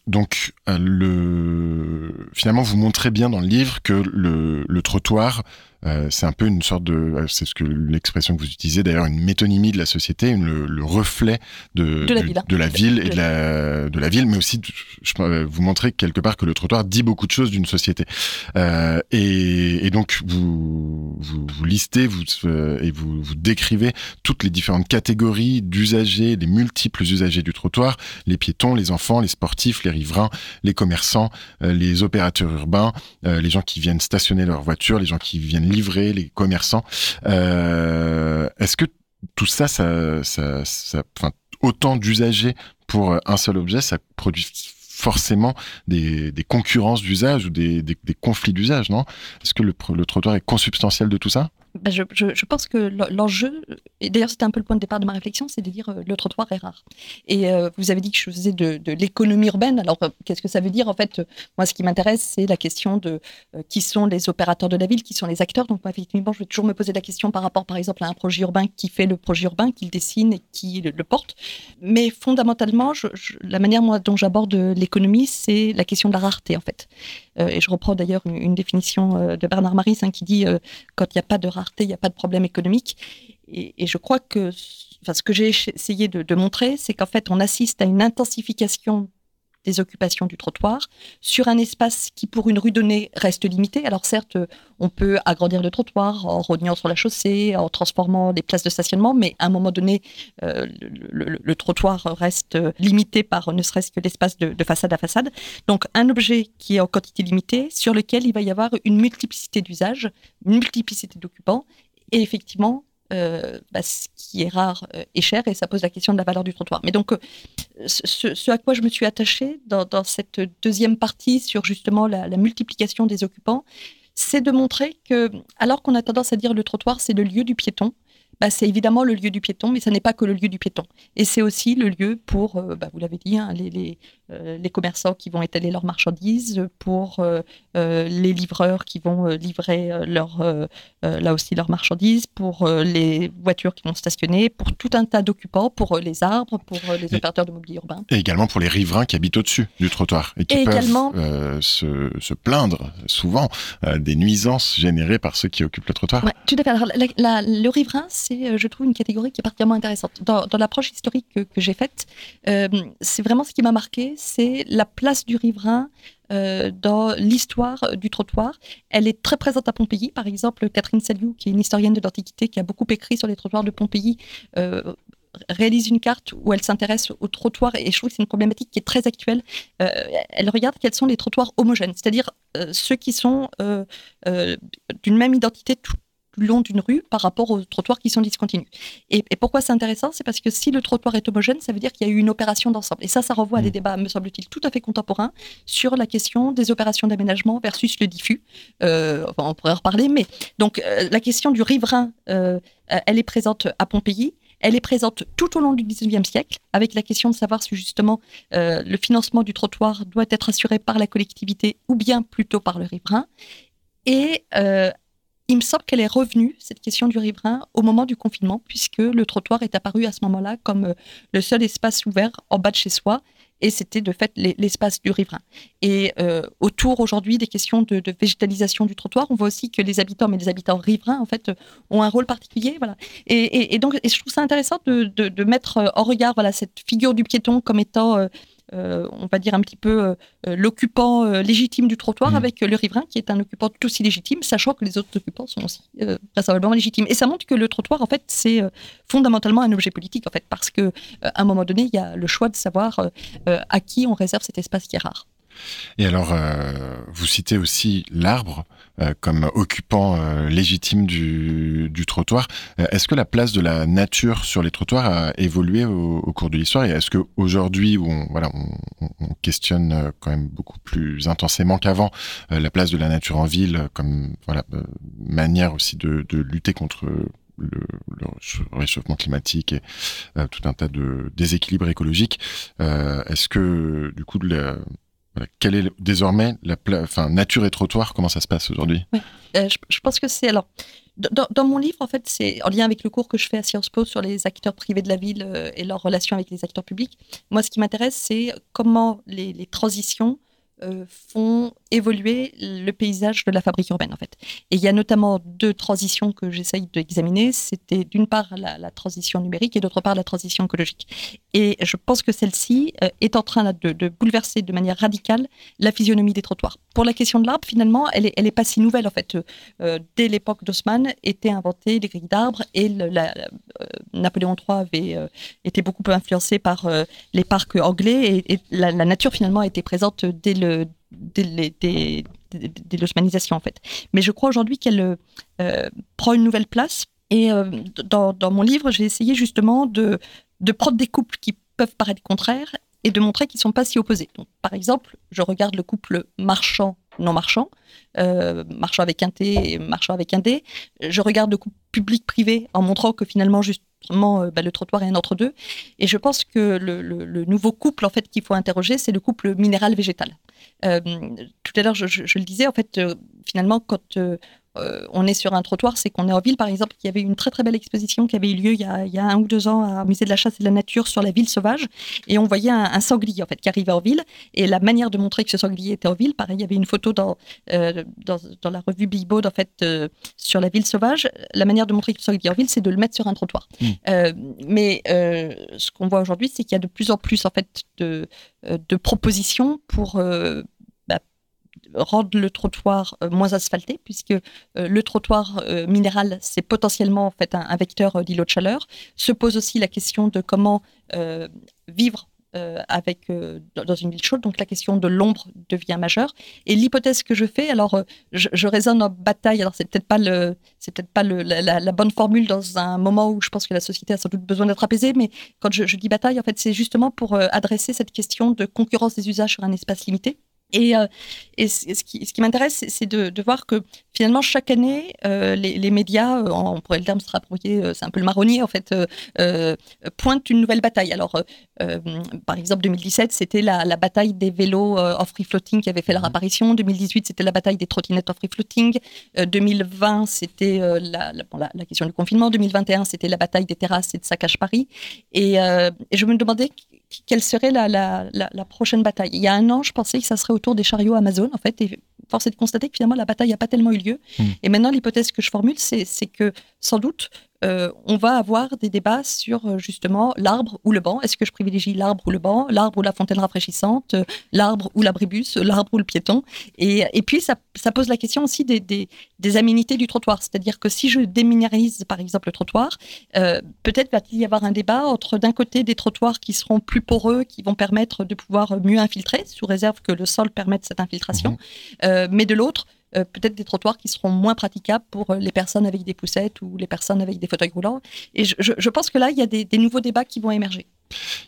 Donc, le finalement, vous montrez bien dans le livre que le trottoir euh, c'est un peu une sorte de, euh, c'est ce que l'expression que vous utilisez d'ailleurs, une métonymie de la société, une, le, le reflet de, De la du- ville. de la ville et De de la, de la ville, mais aussi je, euh, vous montrez quelque part que le trottoir dit beaucoup de choses d'une société. Euh, et, et donc vous, vous, vous listez vous, euh, et vous, vous décrivez toutes les différentes catégories d'usagers, les multiples usagers du trottoir, les piétons, les enfants, les sportifs, les riverains, les commerçants, les opérateurs urbains, les gens qui viennent stationner leur voiture, les gens qui viennent livrer, les commerçants. Euh, Est-ce que tout ça, ça, autant d'usagers pour euh, un seul objet, ça produit forcément des, concurrences d'usage ou des, conflits d'usage, non? Est-ce que le trottoir est consubstantiel de tout ça? Bah, je, pense que l'en- l'enjeu, et d'ailleurs c'était un peu le point de départ de ma réflexion, c'est de dire euh, le trottoir est rare. Et euh, vous avez dit que je faisais de, l'économie urbaine. Alors euh, qu'est-ce que ça veut dire En fait, moi ce qui m'intéresse, c'est la question de euh, qui sont les opérateurs de la ville, qui sont les acteurs. Donc moi, effectivement, je vais toujours me poser la question par rapport, par exemple, à un projet urbain qui fait le projet urbain, qui le dessine et qui le, porte. Mais fondamentalement, la manière dont j'aborde l'économie, c'est la question de la rareté en fait. Euh, et je reprends d'ailleurs une, définition euh, de Bernard Maris hein, qui dit euh, quand il n'y a pas de rareté, il n'y a pas de problème économique. Et, je crois que ce que j'ai essayé de, de montrer, c'est qu'en fait, on assiste à une intensification des occupations du trottoir sur un espace qui, pour une rue donnée, reste limité. Alors certes, on peut agrandir le trottoir en rognant sur la chaussée, en transformant des places de stationnement, mais à un moment donné, euh, le, trottoir reste euh, limité par ne serait-ce que l'espace de, de façade à façade. Donc un objet qui est en quantité limitée, sur lequel il va y avoir une multiplicité d'usages, une multiplicité d'occupants, et effectivement, bah, ce qui est rare euh, est cher, et ça pose la question de la valeur du trottoir. Mais donc, euh, ce, à quoi je me suis attachée dans, dans cette deuxième partie sur justement la, la multiplication des occupants, c'est de montrer que, alors qu'on a tendance à dire le trottoir, c'est le lieu du piéton, bah, c'est évidemment le lieu du piéton, mais ce n'est pas que le lieu du piéton. Et c'est aussi le lieu pour, euh, bah, vous l'avez dit, hein, les, les, euh, les commerçants qui vont étaler leurs marchandises, pour euh, les livreurs qui vont livrer leur, là aussi leurs marchandises, pour les voitures qui vont stationner, pour tout un tas d'occupants, pour les arbres, pour les opérateurs de mobilier urbain. Et également pour les riverains qui habitent au-dessus du trottoir et qui Et peuvent également- se, se plaindre souvent des nuisances générées par ceux qui occupent le trottoir. Ouais, tout à fait. Alors, la- la- le riverain, c'est, euh, je trouve, une catégorie qui est particulièrement intéressante. Dans, dans l'approche historique que, j'ai faite, euh, c'est vraiment ce qui m'a marqué, c'est la place du riverain euh, dans l'histoire du trottoir. Elle est très présente à Pompéi. Par exemple, Catherine Saliou, qui est une historienne de l'Antiquité, qui a beaucoup écrit sur les trottoirs de Pompéi, réalise une carte où elle s'intéresse aux trottoirs et je trouve que c'est une problématique qui est très actuelle. Elle regarde quels sont les trottoirs homogènes, c'est-à-dire ceux qui sont d'une même identité tout le long d'une rue par rapport aux trottoirs qui sont discontinus. Et, et pourquoi c'est intéressant? C'est parce que si le trottoir est homogène, ça veut dire qu'il y a eu une opération d'ensemble. Et ça, ça renvoie à des Mm. débats, me semble-t-il, tout à fait contemporains sur la question des opérations d'aménagement versus le diffus. Euh, enfin, on pourrait en reparler, mais donc euh, la question du riverain, euh, elle est présente à Pompéi. Elle est présente tout au long du 19e siècle, avec la question de savoir si justement le financement du trottoir doit être assuré par la collectivité ou bien plutôt par le riverain. Et euh, il me semble qu'elle est revenue, cette question du riverain, au moment du confinement, puisque le trottoir est apparu à ce moment-là comme euh, le seul espace ouvert en bas de chez soi. Et c'était de fait l'es- l'espace du riverain. Et euh, autour aujourd'hui des questions de, végétalisation du trottoir, on voit aussi que les habitants, mais les habitants riverains, en fait, euh, ont un rôle particulier. Voilà. Et, donc, je trouve ça intéressant de, mettre en regard voilà, cette figure du piéton comme étant, on va dire, un petit peu euh, euh, l'occupant euh, légitime du trottoir Mhm. avec euh, le riverain qui est un occupant tout aussi légitime, sachant que les autres occupants sont aussi euh, vraisemblablement légitimes. Et ça montre que le trottoir, en fait, c'est euh, fondamentalement un objet politique, en fait, parce que euh, à un moment donné, il y a le choix de savoir euh, euh, à qui on réserve cet espace qui est rare. Et alors, euh, vous citez aussi l'arbre euh, comme occupant euh, légitime du, du trottoir. Euh, est-ce que la place de la nature sur les trottoirs a évolué au, au cours de l'histoire? Et est-ce que aujourd'hui, où on, voilà, on, on- on questionne euh, quand même beaucoup plus intensément qu'avant euh, la place de la nature en ville euh, comme voilà euh, manière aussi de, de lutter contre le, le réchauffement climatique et euh, tout un tas de déséquilibres écologiques. Euh, Est-ce que du coup, le, voilà, quelle est désormais la nature et trottoir Comment ça se passe aujourd'hui? Euh, je, pense que c'est alors dans, mon livre en fait c'est en lien avec le cours que je fais à Sciences Po sur les acteurs privés de la ville euh, et leur relation avec les acteurs publics. Moi, ce qui m'intéresse, c'est comment les, transitions euh, font évoluer le paysage de la fabrique urbaine en fait. Et il y a notamment deux transitions que j'essaye d'examiner. C'était d'une part la, transition numérique et d'autre part la transition écologique. Et je pense que celle-ci euh, est en train de, de bouleverser de manière radicale la physionomie des trottoirs. Pour la question de l'arbre, finalement, elle est, elle est pas si nouvelle en fait. Euh, dès l'époque d'Haussmann, étaient inventés les grilles d'arbres et euh, Napoléon III avait été beaucoup influencé par les parcs anglais et, et la, la nature finalement était présente dès le dès- dès l'osmanisation en fait. Mais je crois aujourd'hui qu'elle euh, prend une nouvelle place et euh, dans, mon livre, j'ai essayé justement de, prendre des couples qui peuvent paraître contraires et de montrer qu'ils ne sont pas si opposés. Par exemple, je regarde le couple marchand non marchands, euh, marchand avec un T et marchand avec un D. Je regarde le couple public-privé en montrant que finalement, justement, euh, bah, le trottoir est un entre-deux. Et je pense que le, nouveau couple, en fait, qu'il faut interroger, c'est le couple minéral-végétal. Euh, tout à l'heure, je, je, le disais, en fait, euh, finalement, quand euh, on est sur un trottoir, c'est qu'on est en ville, par exemple, il y avait une très très belle exposition qui avait eu lieu il y a, un ou deux ans au musée de la chasse et de la nature sur la ville sauvage, et on voyait un, sanglier en fait qui arrivait en ville, et la manière de montrer que ce sanglier était en ville, pareil, il y avait une photo dans euh, dans, la revue Billboard en fait euh, sur la ville sauvage. La manière de montrer que ce sanglier est en ville, c'est de le mettre sur un trottoir. Mmh. mais ce qu'on voit aujourd'hui, c'est qu'il y a de plus en plus en fait de, de propositions pour rendre le trottoir euh, moins asphalté, puisque euh, le trottoir euh, minéral, c'est potentiellement en fait un, vecteur d'îlot de chaleur. Se pose aussi la question de comment vivre avec dans une ville chaude. Donc la question de l'ombre devient majeure. Et l'hypothèse que je fais, alors je, raisonne en bataille. Alors c'est peut-être pas le, c'est peut-être pas la, bonne formule dans un moment où je pense que la société a sans doute besoin d'être apaisée. Mais quand je, je dis bataille, en fait, c'est justement pour adresser cette question de concurrence des usages sur un espace limité. Et, euh, ce qui, m'intéresse, c'est de, voir que finalement, chaque année, euh, les, les, médias, euh, on pourrait le terme se rapprocher, c'est un peu le marronnier en fait, pointent une nouvelle bataille. Alors, par exemple, 2017, c'était la, la, bataille des vélos off free floating qui avait fait leur mmh. apparition. 2018, c'était la bataille des trottinettes off free floating. 2020, c'était la, la, la, question du confinement. 2021, c'était la bataille des terrasses et de saccage Paris. Et, et je me demandais quelle serait la, la, la, prochaine bataille. Il y a un an, je pensais que ça serait autour des chariots Amazon, en fait, et force est de constater que finalement, la bataille n'a pas tellement eu lieu. Hmm. Et maintenant, l'hypothèse que je formule, c'est que sans doute, euh, on va avoir des débats sur euh, justement l'arbre ou le banc. Est-ce que je privilégie l'arbre ou le banc, l'arbre ou la fontaine rafraîchissante, euh, l'arbre ou l'abribus, l'arbre ou le piéton? Et, et, puis ça, ça, pose la question aussi des, des, des aménités du trottoir. C'est-à-dire que si je déminéralise par exemple le trottoir, peut-être va-t-il y avoir un débat entre d'un côté des trottoirs qui seront plus poreux, qui vont permettre de pouvoir mieux infiltrer, sous réserve que le sol permette cette infiltration, mmh. mais de l'autre, euh, peut-être des trottoirs qui seront moins praticables pour euh, les personnes avec des poussettes ou les personnes avec des fauteuils roulants. Et je, pense que là, il y a des, nouveaux débats qui vont émerger.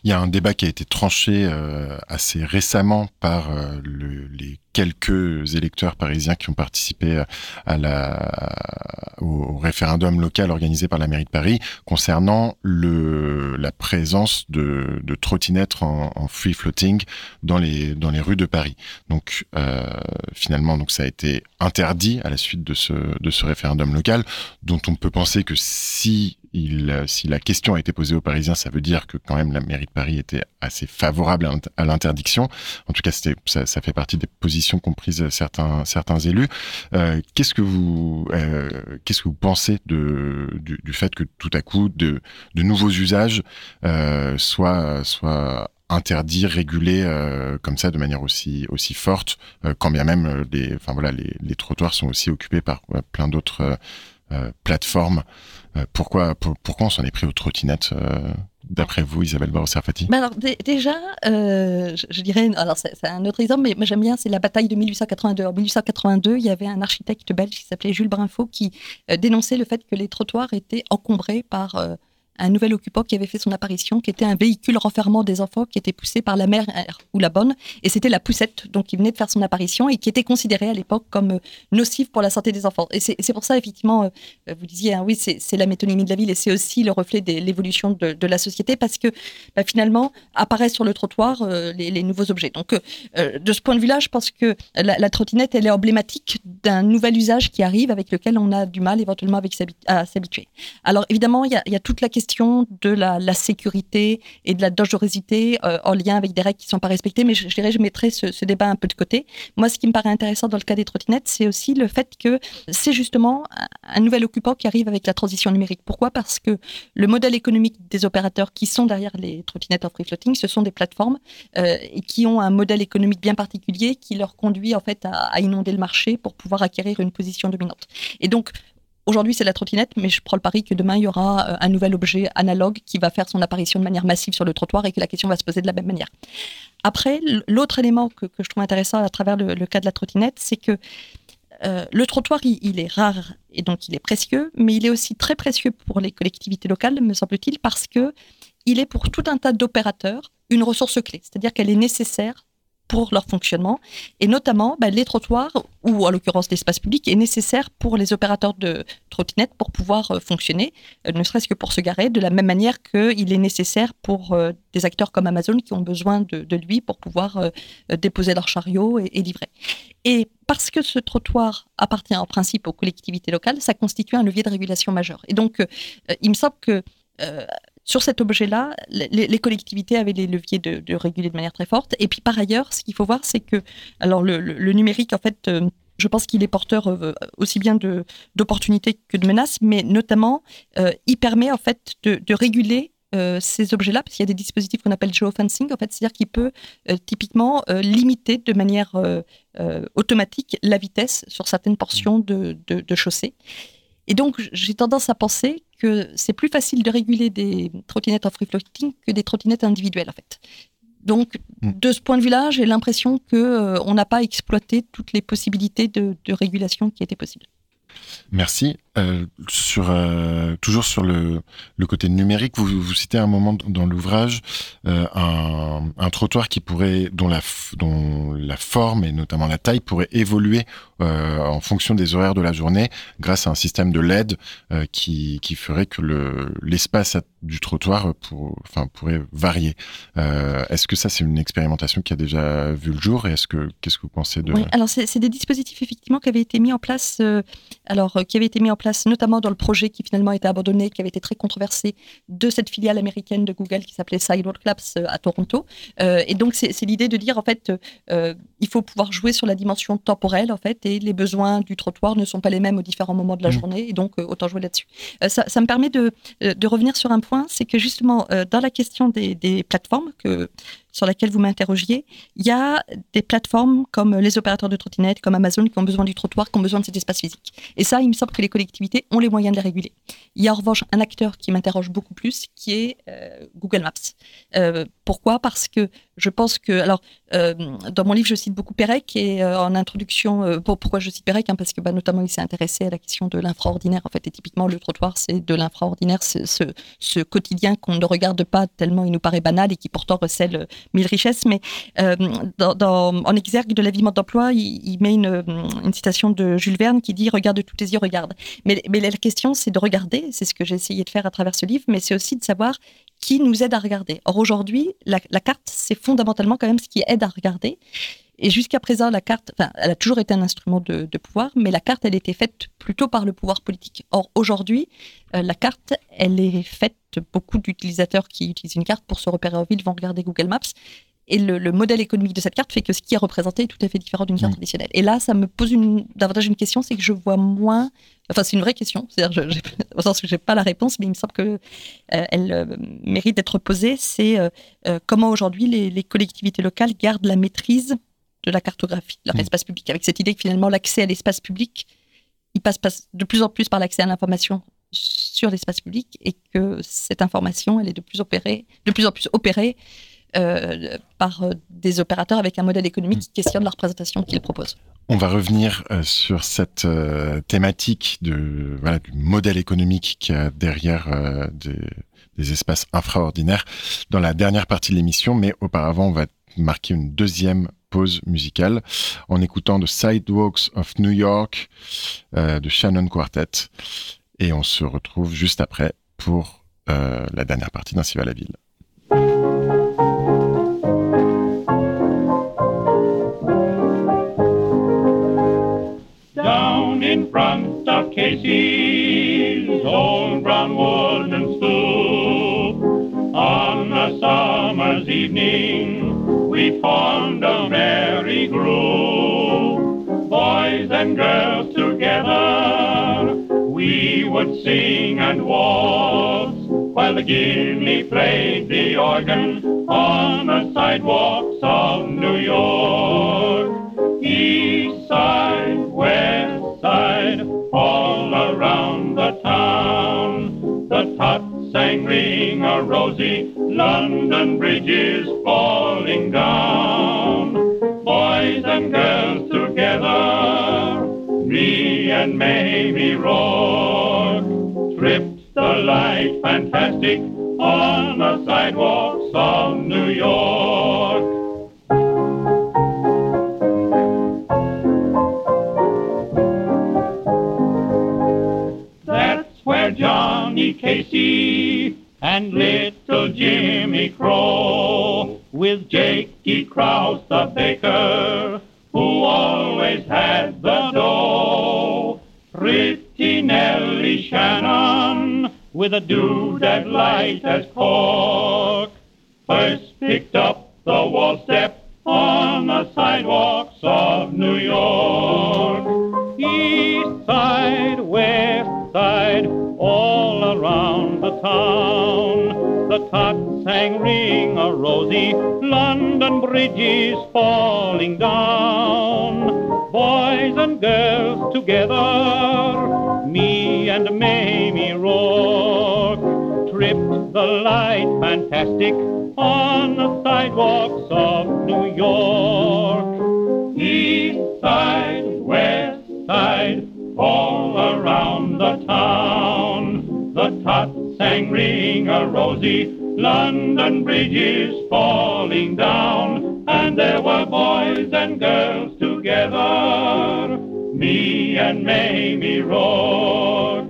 Il y a un débat qui a été tranché euh, assez récemment par les quelques électeurs parisiens qui ont participé la, au, référendum local organisé par la mairie de Paris concernant la présence de, trottinettes en, free floating dans les, dans les rues de Paris. Donc euh, finalement, donc ça a été interdit à la suite de ce, de ce référendum local, dont on peut penser que si il, si la question a été posée aux Parisiens, ça veut dire que quand même la mairie de Paris était assez favorable à l'interdiction. En tout cas, ça, fait partie des positions comprises certains certains élus. Euh, qu'est-ce que vous euh, qu'est-ce que vous pensez du, fait que tout à coup de nouveaux usages euh, soient soient interdits, régulés comme ça de manière aussi aussi forte, quand bien même les enfin voilà les trottoirs sont aussi occupés par plein d'autres plateformes. pourquoi pourquoi on s'en est pris aux trottinettes d'après vous, Isabelle Barreau-Serfati ben alors, Déjà, euh, je, dirais, alors c'est un autre exemple, mais, j'aime bien, c'est la bataille de 1882. En 1882, il y avait un architecte belge qui s'appelait Jules Brinfaux qui euh, dénonçait le fait que les trottoirs étaient encombrés par euh, un nouvel occupant qui avait fait son apparition, qui était un véhicule renfermant des enfants qui était poussé par la mère ou la bonne, et c'était la poussette, donc qui venait de faire son apparition et qui était considérée à l'époque comme euh, nocive pour la santé des enfants. Et c'est pour ça, effectivement, euh, vous disiez, hein, oui, c'est la métonymie de la ville et c'est aussi le reflet de l'évolution de, la société parce que bah, finalement apparaissent sur le trottoir euh, les, nouveaux objets. Donc, de ce point de vue-là, je pense que la, trottinette, elle est emblématique d'un nouvel usage qui arrive avec lequel on a du mal éventuellement avec à s'habituer. Alors, évidemment, il y, y a toute la question de la, sécurité et de la dangerosité euh, en lien avec des règles qui ne sont pas respectées, mais je, dirais je mettrais ce, débat un peu de côté. Moi, ce qui me paraît intéressant dans le cas des trottinettes, c'est aussi le fait que c'est justement un, nouvel occupant qui arrive avec la transition numérique. Pourquoi? Parce que le modèle économique des opérateurs qui sont derrière les trottinettes en free floating, ce sont des plateformes euh, qui ont un modèle économique bien particulier qui leur conduit en fait à, à inonder le marché pour pouvoir acquérir une position dominante. Et donc, Aujourd'hui, c'est la trottinette, mais je prends le pari que demain, il y aura euh, un nouvel objet analogue qui va faire son apparition de manière massive sur le trottoir et que la question va se poser de la même manière. Après, l'autre élément que, je trouve intéressant à travers le, cas de la trottinette, c'est que euh, le trottoir, il, est rare et donc il est précieux, mais il est aussi très précieux pour les collectivités locales, me semble-t-il, parce que il est pour tout un tas d'opérateurs une ressource clé. C'est-à-dire qu'elle est nécessaire pour leur fonctionnement. Et notamment, bah, les trottoirs, ou en l'occurrence l'espace public, est nécessaire pour les opérateurs de trottinettes pour pouvoir euh, fonctionner, euh, ne serait-ce que pour se garer, de la même manière qu'il est nécessaire pour euh, des acteurs comme Amazon qui ont besoin de, lui pour pouvoir déposer leur chariot et, livrer. Et parce que ce trottoir appartient en principe aux collectivités locales, ça constitue un levier de régulation majeur. Et donc, il me semble que sur cet objet-là, les, collectivités avaient les leviers de, réguler de manière très forte. Et puis par ailleurs, ce qu'il faut voir, c'est que alors le, numérique, en fait, euh, je pense qu'il est porteur euh, aussi bien d'opportunités que de menaces, mais notamment, euh, il permet en fait de, réguler ces objets-là, parce qu'il y a des dispositifs qu'on appelle geofencing, en fait, c'est-à-dire qu'il peut typiquement limiter de manière automatique la vitesse sur certaines portions de, de chaussée. Et donc, j'ai tendance à penser que c'est plus facile de réguler des trottinettes en free floating que des trottinettes individuelles, en fait. Donc, mm. de ce point de vue-là, j'ai l'impression qu'on euh, n'a pas exploité toutes les possibilités de, de régulation qui étaient possibles. Merci. Euh, sur euh, toujours sur le, côté numérique, vous, citez un moment dans l'ouvrage euh, un, trottoir qui pourrait, dont la, dont la forme et notamment la taille pourrait évoluer en fonction des horaires de la journée, grâce à un système de LED qui, qui ferait que le l'espace du trottoir pour, enfin, pourrait varier. est-ce que ça c'est une expérimentation qui a déjà vu le jour et est-ce que qu'est-ce que vous pensez de Oui, alors c'est des dispositifs effectivement qui avaient été mis en place, alors qui avaient été mis en place notamment dans le projet qui finalement a été abandonné, qui avait été très controversé, de cette filiale américaine de Google qui s'appelait Sidewalk Labs euh, à Toronto. Euh, et donc, c'est l'idée de dire, en fait, euh, il faut pouvoir jouer sur la dimension temporelle, en fait, et les besoins du trottoir ne sont pas les mêmes aux différents moments de la mmh. journée, et donc autant jouer là-dessus. Ça, ça, me permet de, de, revenir sur un point, c'est que justement, dans la question des, des plateformes, que sur laquelle vous m'interrogiez, il y a des plateformes comme les opérateurs de trottinettes, comme Amazon, qui ont besoin du trottoir, qui ont besoin de cet espace physique. Et ça, il me semble que les collectivités ont les moyens de les réguler. Il y a en revanche un acteur qui m'interroge beaucoup plus, qui est euh, Google Maps. Euh, pourquoi? Parce que je pense que, alors, euh, dans mon livre, je cite beaucoup Pérec et en introduction, pourquoi je cite Pérec hein, Parce que, bah, notamment, il s'est intéressé à la question de l'infraordinaire. En fait, et typiquement, le trottoir, c'est de l'infraordinaire, ce, ce, quotidien qu'on ne regarde pas tellement il nous paraît banal et qui pourtant recèle mille richesses, mais euh, en exergue de vie d'emploi, il, il, met une, citation de Jules Verne qui dit Regarde de tous tes yeux, regarde. Mais, mais la question, c'est de regarder, c'est ce que j'ai essayé de faire à travers ce livre, mais c'est aussi de savoir qui nous aide à regarder. Or, aujourd'hui, la, la carte, c'est fondamentalement quand même ce qui aide à regarder. Et jusqu'à présent, la carte, enfin, elle a toujours été un instrument de, de, pouvoir, mais la carte, elle était faite plutôt par le pouvoir politique. Or, aujourd'hui, euh, la carte, elle est faite, beaucoup d'utilisateurs qui utilisent une carte pour se repérer en ville vont regarder Google Maps. Et le, modèle économique de cette carte fait que ce qui est représenté est tout à fait différent d'une carte traditionnelle. Et là, ça me pose une, davantage une question, c'est que je vois moins. Enfin, c'est une vraie question. C'est-à-dire, je, au sens que j'ai pas la réponse, mais il me semble que euh, elle euh, mérite d'être posée. C'est comment aujourd'hui les, les, collectivités locales gardent la maîtrise de la cartographie, leur mmh. espace public, avec cette idée que finalement l'accès à l'espace public, il passe, de plus en plus par l'accès à l'information sur l'espace public et que cette information, elle est de plus, opérée, de plus en plus opérée euh, par euh, des opérateurs avec un modèle économique qui questionne la représentation qu'ils proposent. On va revenir euh, sur cette thématique de, voilà, du modèle économique qu'il y a derrière des, des, espaces infraordinaires dans la dernière partie de l'émission, mais auparavant, on va marquer une deuxième musicale en écoutant The Sidewalks of New York euh, de Shannon Quartet. Et on se retrouve juste après pour euh, la dernière partie d'Ainsi va la ville. On summer's evening we formed a merry group, boys and girls together. We would sing and waltz while the guinea played the organ on the sidewalks of New York. East side, west side, all around the town. The tots sang ring a rosy London Bridge is falling down. Boys and girls together, me and Mamie Rourke tripped the light fantastic on the sidewalks of New York. And little Jimmy Crow with Jakey Krause the baker who always had the dough. Pretty Nellie Shannon with a doodad light as cork first picked up the wall step on the sidewalks of New York. East side, west side, all around the town. The tot sang ring a rosy, London bridges falling down. Boys and girls together, me and Mamie Rourke tripped the light fantastic on the sidewalks of New York. East side, west side, all around the town. The tot ring a rosy, London Bridge is falling down. And there were boys and girls together, me and Mamie Rourke,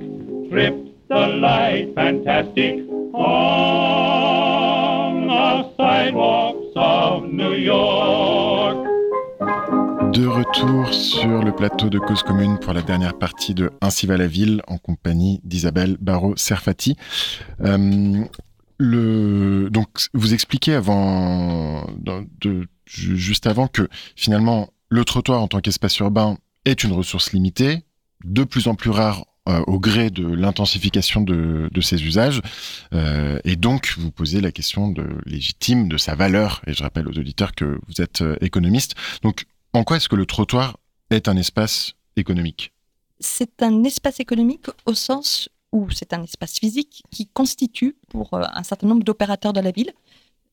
tripped the light fantastic on the sidewalks of New York. De retour sur le plateau de Cause Commune pour la dernière partie de Ainsi va la ville en compagnie d'Isabelle Barrault-Serfati. Euh, donc, vous expliquez avant, juste avant que finalement, le trottoir en tant qu'espace urbain est une ressource limitée, de plus en plus rare euh, au gré de l'intensification de, de, ses usages. Euh, et donc, vous posez la question de, légitime de sa valeur. Et je rappelle aux auditeurs que vous êtes économiste. Donc, en quoi est-ce que le trottoir est un espace économique? C'est un espace économique au sens où c'est un espace physique qui constitue pour euh, un certain nombre d'opérateurs de la ville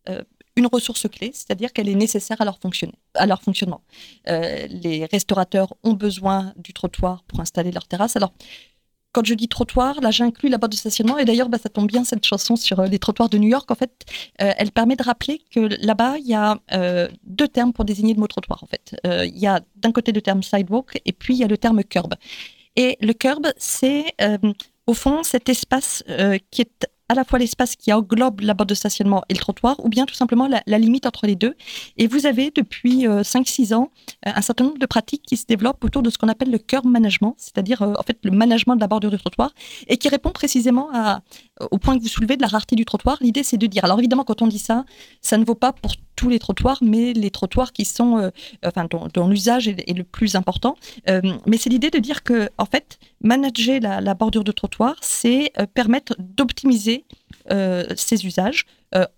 euh, une ressource clé, c'est-à-dire qu'elle est nécessaire à leur, fonctionnement. Euh, les restaurateurs ont besoin du trottoir pour installer leur terrasse. Quand je dis trottoir, là j'inclus la bande de stationnement. Et d'ailleurs, bah, ça tombe bien cette chanson sur euh, les trottoirs de New York. En fait, euh, elle permet de rappeler que là-bas, il y a euh, deux termes pour désigner le mot trottoir. En fait, il y a d'un côté le terme sidewalk et puis il y a le terme curb. Et le curb, c'est au fond cet espace qui est à la fois l'espace qui englobe la bande de stationnement et le trottoir, ou bien tout simplement la, limite entre les deux. Et vous avez depuis euh, 5-6 ans euh, un certain nombre de pratiques qui se développent autour de ce qu'on appelle le curb management, c'est-à-dire euh, en fait le management de la bordure du trottoir, et qui répond précisément au point que vous soulevez de la rareté du trottoir. L'idée, c'est de dire, alors évidemment, quand on dit ça, ça ne vaut pas pour tous les trottoirs, mais les trottoirs qui sont, euh, enfin, dont, dont l'usage est, est, le plus important. Euh, mais c'est l'idée de dire que, en fait, manager la, la bordure de trottoir, c'est euh, permettre d'optimiser ces usages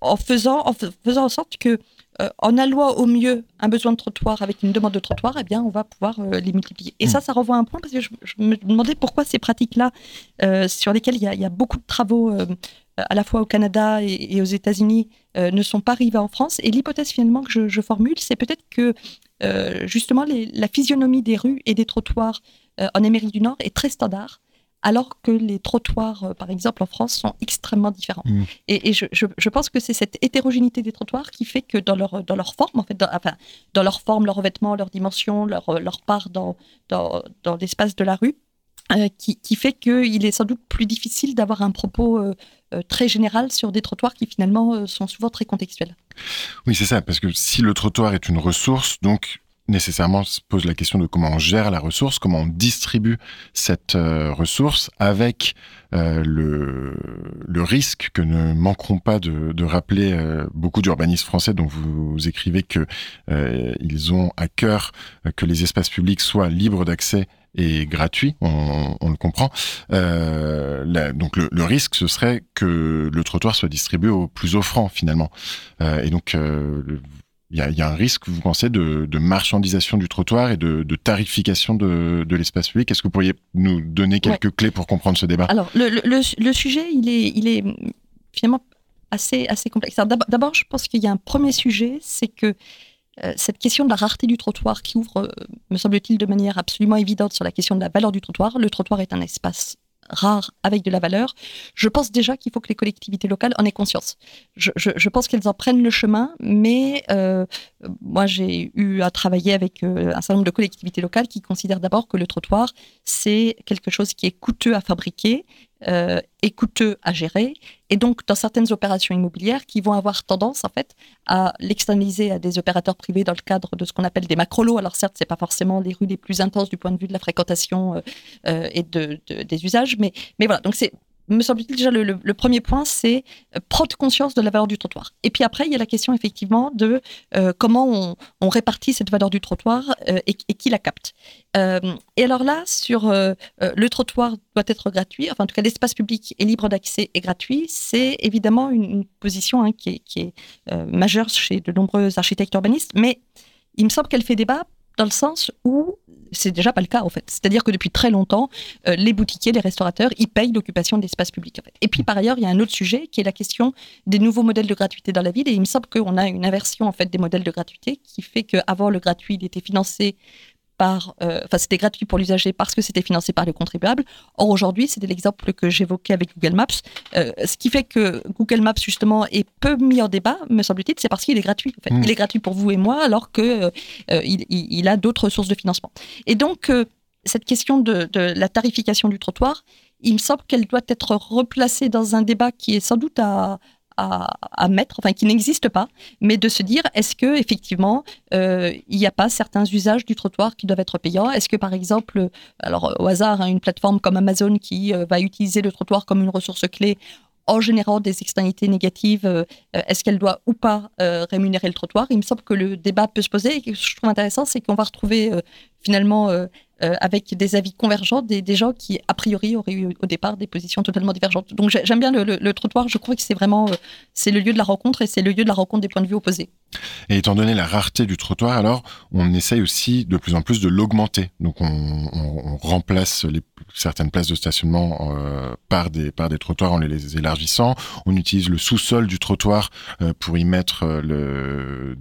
en faisant, en faisant en sorte que en allouant au mieux un besoin de trottoir avec une demande de trottoir, eh bien, on va pouvoir les multiplier. Et mmh. ça, ça renvoie à un point parce que je, je me demandais pourquoi ces pratiques-là, sur lesquelles il y, a, il y, a, beaucoup de travaux à la fois au Canada et, et aux États-Unis, ne sont pas arrivés en France. Et l'hypothèse finalement que je, je formule, c'est peut-être que justement les, la physionomie des rues et des trottoirs en Amérique du Nord est très standard alors que les trottoirs, euh, par exemple, en France, sont extrêmement différents. Mmh. Et, et je, je, je, pense que c'est cette hétérogénéité des trottoirs qui fait que dans leur, dans leur forme, en fait, dans, enfin, dans leur forme, leur revêtement, leur dimension, leur, leur part dans, dans, dans l'espace de la rue, euh, qui, fait qu'il est sans doute plus difficile d'avoir un propos euh, euh, très général sur des trottoirs qui finalement sont souvent très contextuels. Oui, c'est ça, parce que si le trottoir est une ressource, donc nécessairement se pose la question de comment on gère la ressource, comment on distribue cette ressource avec le, risque que ne manqueront pas de, rappeler beaucoup d'urbanistes français dont vous, vous écrivez que ils ont à cœur que les espaces publics soient libres d'accès et gratuit, on, on le comprend. Euh, la, donc le, le, risque, ce serait que le trottoir soit distribué au plus offrant finalement. Euh, et donc euh, il y, a, y, a, un risque, vous pensez, de, de marchandisation du trottoir et de, de tarification de, de l'espace public? Est-ce que vous pourriez nous donner quelques ouais. clés pour comprendre ce débat? Alors, le, le, le, sujet, il est, il est finalement assez, assez complexe. D'abord, je pense qu'il y a un premier sujet, c'est que cette question de la rareté du trottoir qui ouvre, euh, me semble-t-il, de manière absolument évidente sur la question de la valeur du trottoir. Le trottoir est un espace rare avec de la valeur, je pense déjà qu'il faut que les collectivités locales en aient conscience. Je, pense qu'elles en prennent le chemin, mais euh, moi, j'ai eu à travailler avec euh, un certain nombre de collectivités locales qui considèrent d'abord que le trottoir, c'est quelque chose qui est coûteux à fabriquer euh, et coûteux à gérer. Et donc, dans certaines opérations immobilières qui vont avoir tendance, en fait, à l'externaliser à des opérateurs privés dans le cadre de ce qu'on appelle des macrolos. Alors, certes, c'est pas forcément les rues les plus intenses du point de vue de la fréquentation euh, euh, et de- des usages, mais, mais voilà. Donc, c'est me semble-t-il déjà le, premier point, c'est euh, prendre conscience de la valeur du trottoir. Et puis après, il y a la question effectivement de euh, comment on, répartit cette valeur du trottoir euh, et, qui la capte. Et alors là, sur le trottoir doit être gratuit, enfin en tout cas l'espace public est libre d'accès et gratuit, c'est évidemment une, position hein, qui est, majeure chez de nombreux architectes urbanistes, mais il me semble qu'elle fait débat dans le sens où c'est déjà pas le cas en fait. C'est-à-dire que depuis très longtemps, euh, les boutiquiers, les restaurateurs, ils payent l'occupation de l'espace public. Et puis par ailleurs, il y a un autre sujet qui est la question des nouveaux modèles de gratuité dans la ville. Et il me semble qu'on a une inversion en fait des modèles de gratuité qui fait qu'avant le gratuit, il était financé par, euh, enfin c'était gratuit pour l'usager parce que c'était financé par les contribuables. Or aujourd'hui, c'était l'exemple que j'évoquais avec Google Maps. Euh, ce qui fait que Google Maps justement est peu mis en débat, me semble-t-il, c'est parce qu'il est gratuit. En fait. Mm. Il est gratuit pour vous et moi, alors que euh, il, il- il a d'autres sources de financement. Et donc cette question de, de la tarification du trottoir, il me semble qu'elle doit être replacée dans un débat qui est sans doute à, à, mettre, enfin qui n'existe pas, mais de se dire est-ce que effectivement euh, il n'y a pas certains usages du trottoir qui doivent être payants? Est-ce que par exemple, alors au hasard, hein, une plateforme comme Amazon qui euh, va utiliser le trottoir comme une ressource clé en générant des externalités négatives, euh, est-ce qu'elle doit ou pas rémunérer le trottoir? Il me semble que le débat peut se poser. Et ce que je trouve intéressant, c'est qu'on va retrouver finalement, euh, avec des avis convergents, des, gens qui, a priori, auraient eu au départ des positions totalement divergentes. Donc j'ai- j'aime bien le, trottoir. Je crois que c'est vraiment euh, le lieu de la rencontre et c'est le lieu de la rencontre des points de vue opposés. Et étant donné la rareté du trottoir, alors on essaye aussi de plus en plus de l'augmenter. Donc on, remplace certaines places de stationnement euh, par des par des trottoirs en les, élargissant. On utilise le sous-sol du trottoir pour y mettre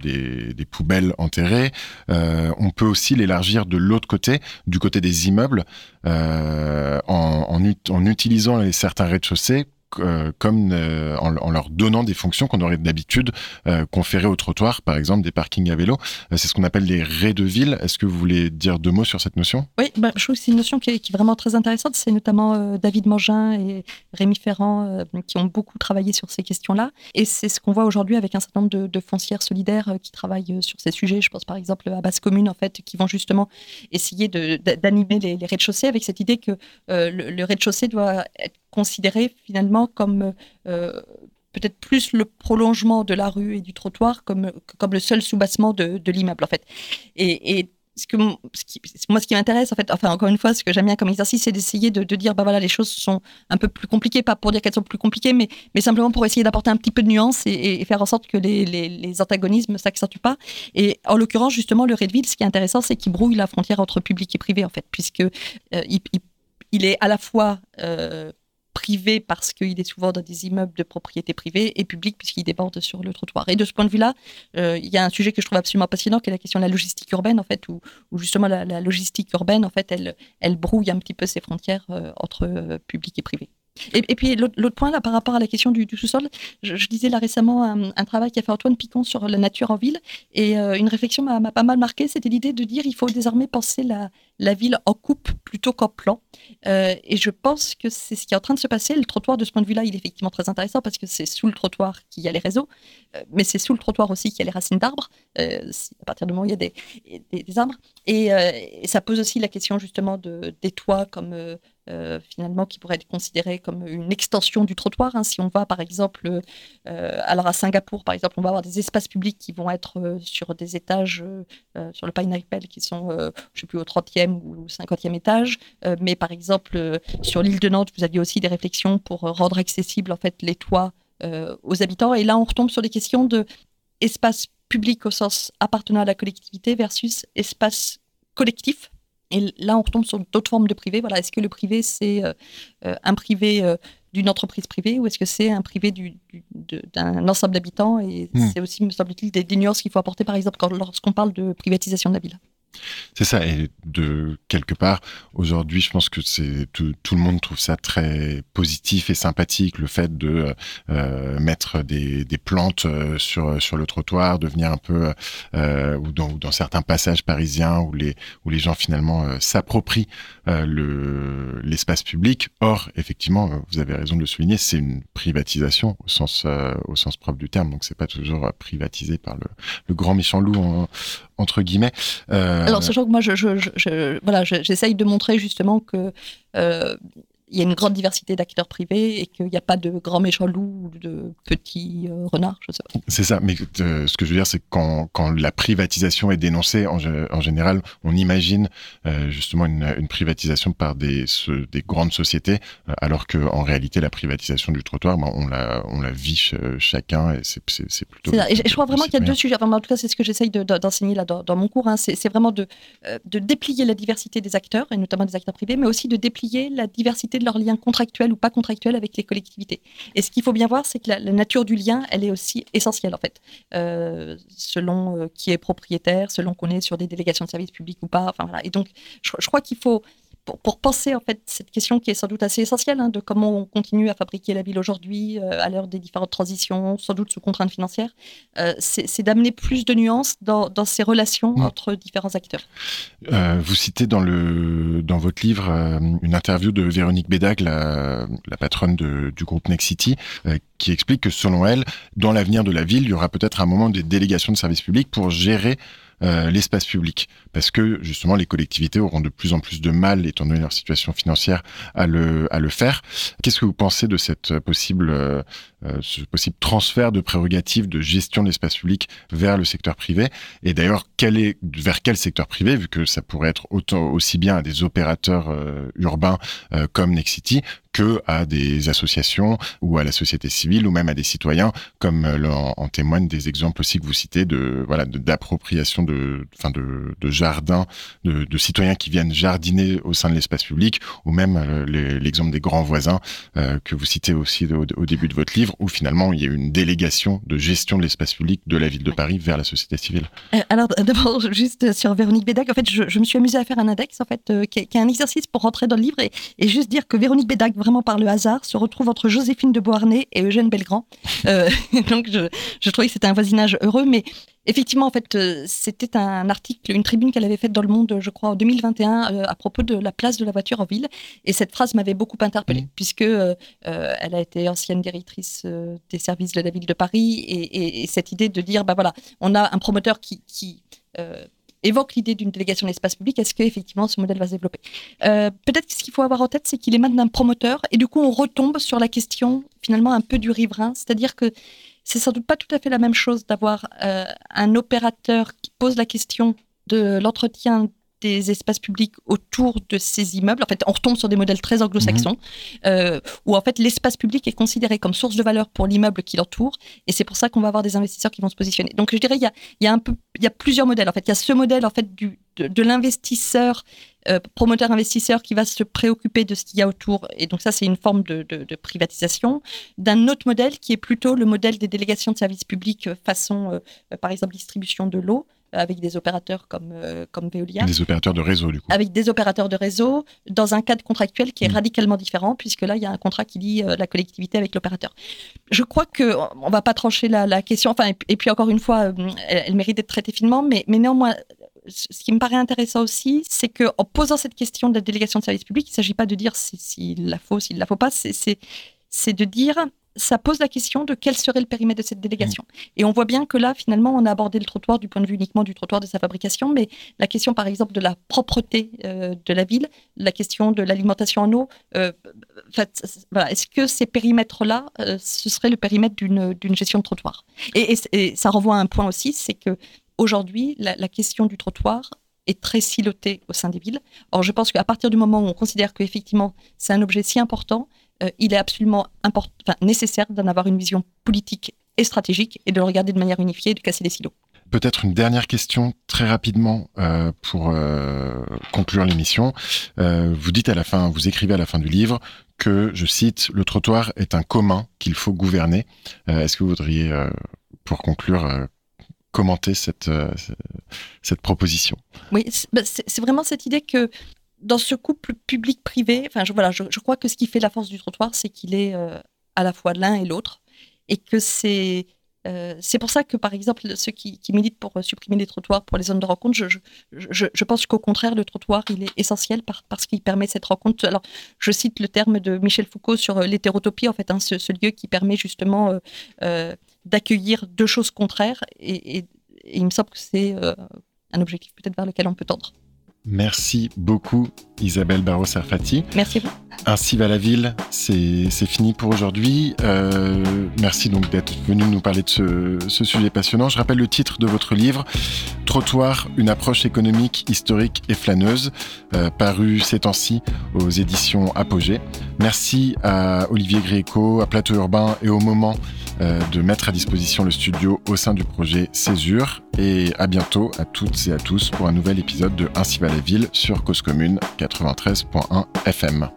des, poubelles enterrées. On peut aussi l'élargir de l'autre côté, du côté des immeubles, euh, en, en, en utilisant certains rez-de-chaussée euh, comme euh, en, leur donnant des fonctions qu'on aurait d'habitude euh, conférées au trottoir, par exemple des parkings à vélo. C'est ce qu'on appelle les raies de ville. Est-ce que vous voulez dire deux mots sur cette notion? Oui, bah, je trouve que c'est une notion qui est, vraiment très intéressante. C'est notamment David Mangin et Rémi Ferrand qui ont beaucoup travaillé sur ces questions-là. Et c'est ce qu'on voit aujourd'hui avec un certain nombre de, foncières solidaires qui travaillent sur ces sujets. Je pense par exemple à Basse Commune, en fait, qui vont justement essayer d'animer les, les rez-de-chaussée avec cette idée que le, le rez-de-chaussée doit être considéré finalement comme euh, peut-être plus le prolongement de la rue et du trottoir comme, comme le seul soubassement de, l'immeuble, en fait. Et, ce que, moi, ce qui m'intéresse, en fait, enfin, encore une fois, ce que j'aime bien comme exercice, c'est d'essayer de, dire, bah voilà, les choses sont un peu plus compliquées, pas pour dire qu'elles sont plus compliquées, mais, mais simplement pour essayer d'apporter un petit peu de nuance et, faire en sorte que les, les, les antagonismes s'accentuent pas. Et en l'occurrence, justement, le Redville, ce qui est intéressant, c'est qu'il brouille la frontière entre public et privé, en fait, puisque euh, il- il est à la fois euh, privé parce qu'il est souvent dans des immeubles de propriété privée et public puisqu'il déborde sur le trottoir. Et de ce point de vue-là, euh, il y a un sujet que je trouve absolument passionnant qui est la question de la logistique urbaine, en fait, où, justement la, logistique urbaine, en fait, elle, elle brouille un petit peu ces frontières euh, entre euh, public et privé. Et, puis l'autre point là par rapport à la question du, sous-sol, je, je lisais là récemment un, un travail qu'a fait Antoine Picon sur la nature en ville et euh, une réflexion m'a pas mal marqué, c'était l'idée de dire il faut désormais penser la, ville en coupe plutôt qu'en plan. Euh, et je pense que c'est ce qui est en train de se passer. Le trottoir, de ce point de vue-là, il est effectivement très intéressant parce que c'est sous le trottoir qu'il y a les réseaux, euh, mais c'est sous le trottoir aussi qu'il y a les racines d'arbres, à partir du moment où il y a des, arbres. Et, ça pose aussi la question justement de, des toits comme euh, finalement qui pourraient être considérés comme une extension du trottoir. hein. Si on va par exemple, euh, alors à Singapour par exemple, on va avoir des espaces publics qui vont être euh, sur des étages, sur le Pineapple qui sont, je sais plus, au 30e ou 50e étage. Mais par exemple, sur l'île de Nantes, vous aviez aussi des réflexions pour rendre accessibles en fait les toits aux habitants. Et là, on retombe sur des questions de espace public au sens appartenant à la collectivité versus espace collectif. Et là, on retombe sur d'autres formes de privé. Voilà, est-ce que le privé c'est euh, euh, un privé euh, d'une entreprise privée ou est-ce que c'est un privé du- du- de- d'un ensemble d'habitants? Et Hmm. c'est aussi, me semble-t-il, des, des nuances qu'il faut apporter, par exemple, lorsqu'on parle de privatisation de la ville. C'est ça, et de quelque part, aujourd'hui, je pense que c'est tout, le monde trouve ça très positif et sympathique, le fait de euh, mettre des, plantes euh, sur sur le trottoir, de venir un peu euh, ou dans, certains passages parisiens où les où les gens finalement euh, s'approprient euh, le l'espace public. Or, effectivement, vous avez raison de le souligner, c'est une privatisation au sens au sens propre du terme, donc c'est pas toujours privatisé par le, grand méchant loup en, entre guillemets. Euh... Alors, sachant que moi, je, je, je, voilà, j'essaye de montrer justement que euh, il y a une grande diversité d'acteurs privés et qu'il n'y a pas de grands méchants loups ou de petits euh, renards, je sais pas. C'est ça, mais euh, ce que je veux dire, c'est que quand, quand la privatisation est dénoncée, en, en général, on imagine euh, justement une, une, privatisation par des, ce, des grandes sociétés, alors qu'en réalité, la privatisation du trottoir, ben, on, la, on la vit chacun et c'est plutôt. Ça. Et je, crois vraiment qu'il y a deux sujets. Enfin, en tout cas, c'est ce que j'essaye d'enseigner là dans, dans, mon cours. Hein. C'est vraiment de, de déplier la diversité des acteurs, et notamment des acteurs privés, mais aussi de déplier la diversité de leurs liens contractuels ou pas contractuels avec les collectivités. Et ce qu'il faut bien voir, c'est que la, nature du lien, elle est aussi essentielle en fait, euh, selon euh, qui est propriétaire, selon qu'on est sur des délégations de services publics ou pas. Et donc, je crois qu'il faut pour, pour, penser en fait cette question qui est sans doute assez essentielle hein, de comment on continue à fabriquer la ville aujourd'hui euh, à l'heure des différentes transitions, sans doute sous contraintes financières, euh, c'est d'amener plus de nuances dans, dans ces relations entre différents acteurs. Euh, vous citez dans, le, dans votre livre une interview de Véronique Bédag, la, la patronne de, du groupe Nexity, euh, qui explique que selon elle, dans l'avenir de la ville, il y aura peut-être un moment des délégations de services publics pour gérer euh, l'espace public, parce que justement les collectivités auront de plus en plus de mal, étant donné leur situation financière, à le, à le faire. Qu'est-ce que vous pensez de cette possible, euh, ce possible transfert de prérogatives de gestion de l'espace public vers le secteur privé. Et d'ailleurs, quel est, vers quel secteur privé, vu que ça pourrait être autant aussi bien à des opérateurs euh, urbains euh, comme Nexity que à des associations ou à la société civile ou même à des citoyens, comme euh, en, en, témoignent des exemples aussi que vous citez de voilà d'appropriation de, enfin de, de jardins, de, de, citoyens qui viennent jardiner au sein de l'espace public, ou même euh, l'exemple des grands voisins euh, que vous citez aussi au, au, début de votre livre, où finalement il y a une délégation de gestion de l'espace public de la ville de Paris vers la société civile. Euh, alors d'abord juste sur Véronique Bédag, en fait je, me suis amusée à faire un index en fait euh, qui, est, un exercice pour rentrer dans le livre et, juste dire que Véronique Bédag vraiment par le hasard, se retrouve entre Joséphine de Beauharnais et Eugène Belgrand. Euh, donc, je, je trouvais que c'était un voisinage heureux, mais effectivement, en fait, euh, c'était un article, une tribune qu'elle avait faite dans Le Monde, je crois, en 2021, euh, à propos de la place de la voiture en ville. Et cette phrase m'avait beaucoup interpellée, mmh. puisque euh, elle a été ancienne directrice des services de la ville de Paris, et, et, et, cette idée de dire, bah voilà, on a un promoteur qui, qui évoque l'idée d'une délégation d'espace public, est-ce qu'effectivement ce modèle va se développer? Euh, Peut-être que ce qu'il faut avoir en tête, c'est qu'il est maintenant promoteur, et du coup on retombe sur la question finalement un peu du riverain, c'est-à-dire que c'est sans doute pas tout à fait la même chose d'avoir euh, un opérateur qui pose la question de l'entretien des espaces publics autour de ces immeubles. En fait, on retombe sur des modèles très anglo-saxons, mmh. euh, où en fait l'espace public est considéré comme source de valeur pour l'immeuble qui l'entoure, et c'est pour ça qu'on va avoir des investisseurs qui vont se positionner. Donc, je dirais il y a, il y a un peu, il y a plusieurs modèles. En fait, il y a ce modèle en fait du de, de l'investisseur, euh, promoteur investisseur qui va se préoccuper de ce qu'il y a autour. Et donc ça, c'est une forme de, de, de privatisation. D'un autre modèle qui est plutôt le modèle des délégations de services publics euh, façon, euh, par exemple, distribution de l'eau avec des opérateurs comme, euh, comme Veolia. Des opérateurs de réseau, du coup. Avec des opérateurs de réseau, dans un cadre contractuel qui est mmh. radicalement différent, puisque là, il y a un contrat qui lie euh, la collectivité avec l'opérateur. Je crois qu'on ne va pas trancher la, la question, enfin, et, et, puis encore une fois, elle, elle mérite d'être traitée finement, mais, mais néanmoins, ce qui me paraît intéressant aussi, c'est qu'en posant cette question de la délégation de service public, il ne s'agit pas de dire s'il si, la faut, s'il ne la faut pas, c'est de dire ça pose la question de quel serait le périmètre de cette délégation. Mmh. Et on voit bien que là, finalement, on a abordé le trottoir du point de vue uniquement du trottoir de sa fabrication, mais la question, par exemple, de la propreté euh, de la ville, la question de l'alimentation en eau, euh, voilà, est-ce que ces périmètres-là, euh, ce serait le périmètre d'une gestion de trottoir? Et, et, et, ça renvoie à un point aussi, c'est que aujourd'hui, la, la question du trottoir est très silotée au sein des villes. Or, je pense qu'à partir du moment où on considère qu'effectivement, c'est un objet si important, euh, il est absolument import... enfin, nécessaire d'en avoir une vision politique et stratégique et de le regarder de manière unifiée et de casser les silos. Peut-être une dernière question très rapidement euh, pour euh, conclure l'émission. Vous dites à la fin, vous écrivez à la fin du livre que, je cite, le trottoir est un commun qu'il faut gouverner. Est-ce que vous voudriez, pour conclure, commenter cette, cette proposition? Oui, bah, c'est vraiment cette idée que dans ce couple public-privé, enfin, je, voilà, je, crois que ce qui fait la force du trottoir, c'est qu'il est, à la fois l'un et l'autre, et que c'est euh, c'est pour ça que, par exemple, ceux qui, militent pour supprimer les trottoirs pour les zones de rencontre, je, pense qu'au contraire, le trottoir, il est essentiel parce qu'il permet cette rencontre. Alors, je cite le terme de Michel Foucault sur euh, l'hétérotopie, en fait, hein, ce, lieu qui permet justement euh, d'accueillir deux choses contraires. Et, il me semble que c'est un objectif peut-être vers lequel on peut tendre. Merci beaucoup Isabelle Barraud-Serfati. Merci vous. Ainsi va la ville, c'est fini pour aujourd'hui. Euh, merci donc d'être venu nous parler de ce, sujet passionnant. Je rappelle le titre de votre livre, Trottoir, une approche économique, historique et flâneuse, euh, paru ces temps-ci aux éditions Apogée. Merci à Olivier Gréco, à Plateau Urbain et au moment euh, de mettre à disposition le studio au sein du projet Césure. Et à bientôt à toutes et à tous pour un nouvel épisode de Ainsi va la ville sur Cause Commune 93.1 FM.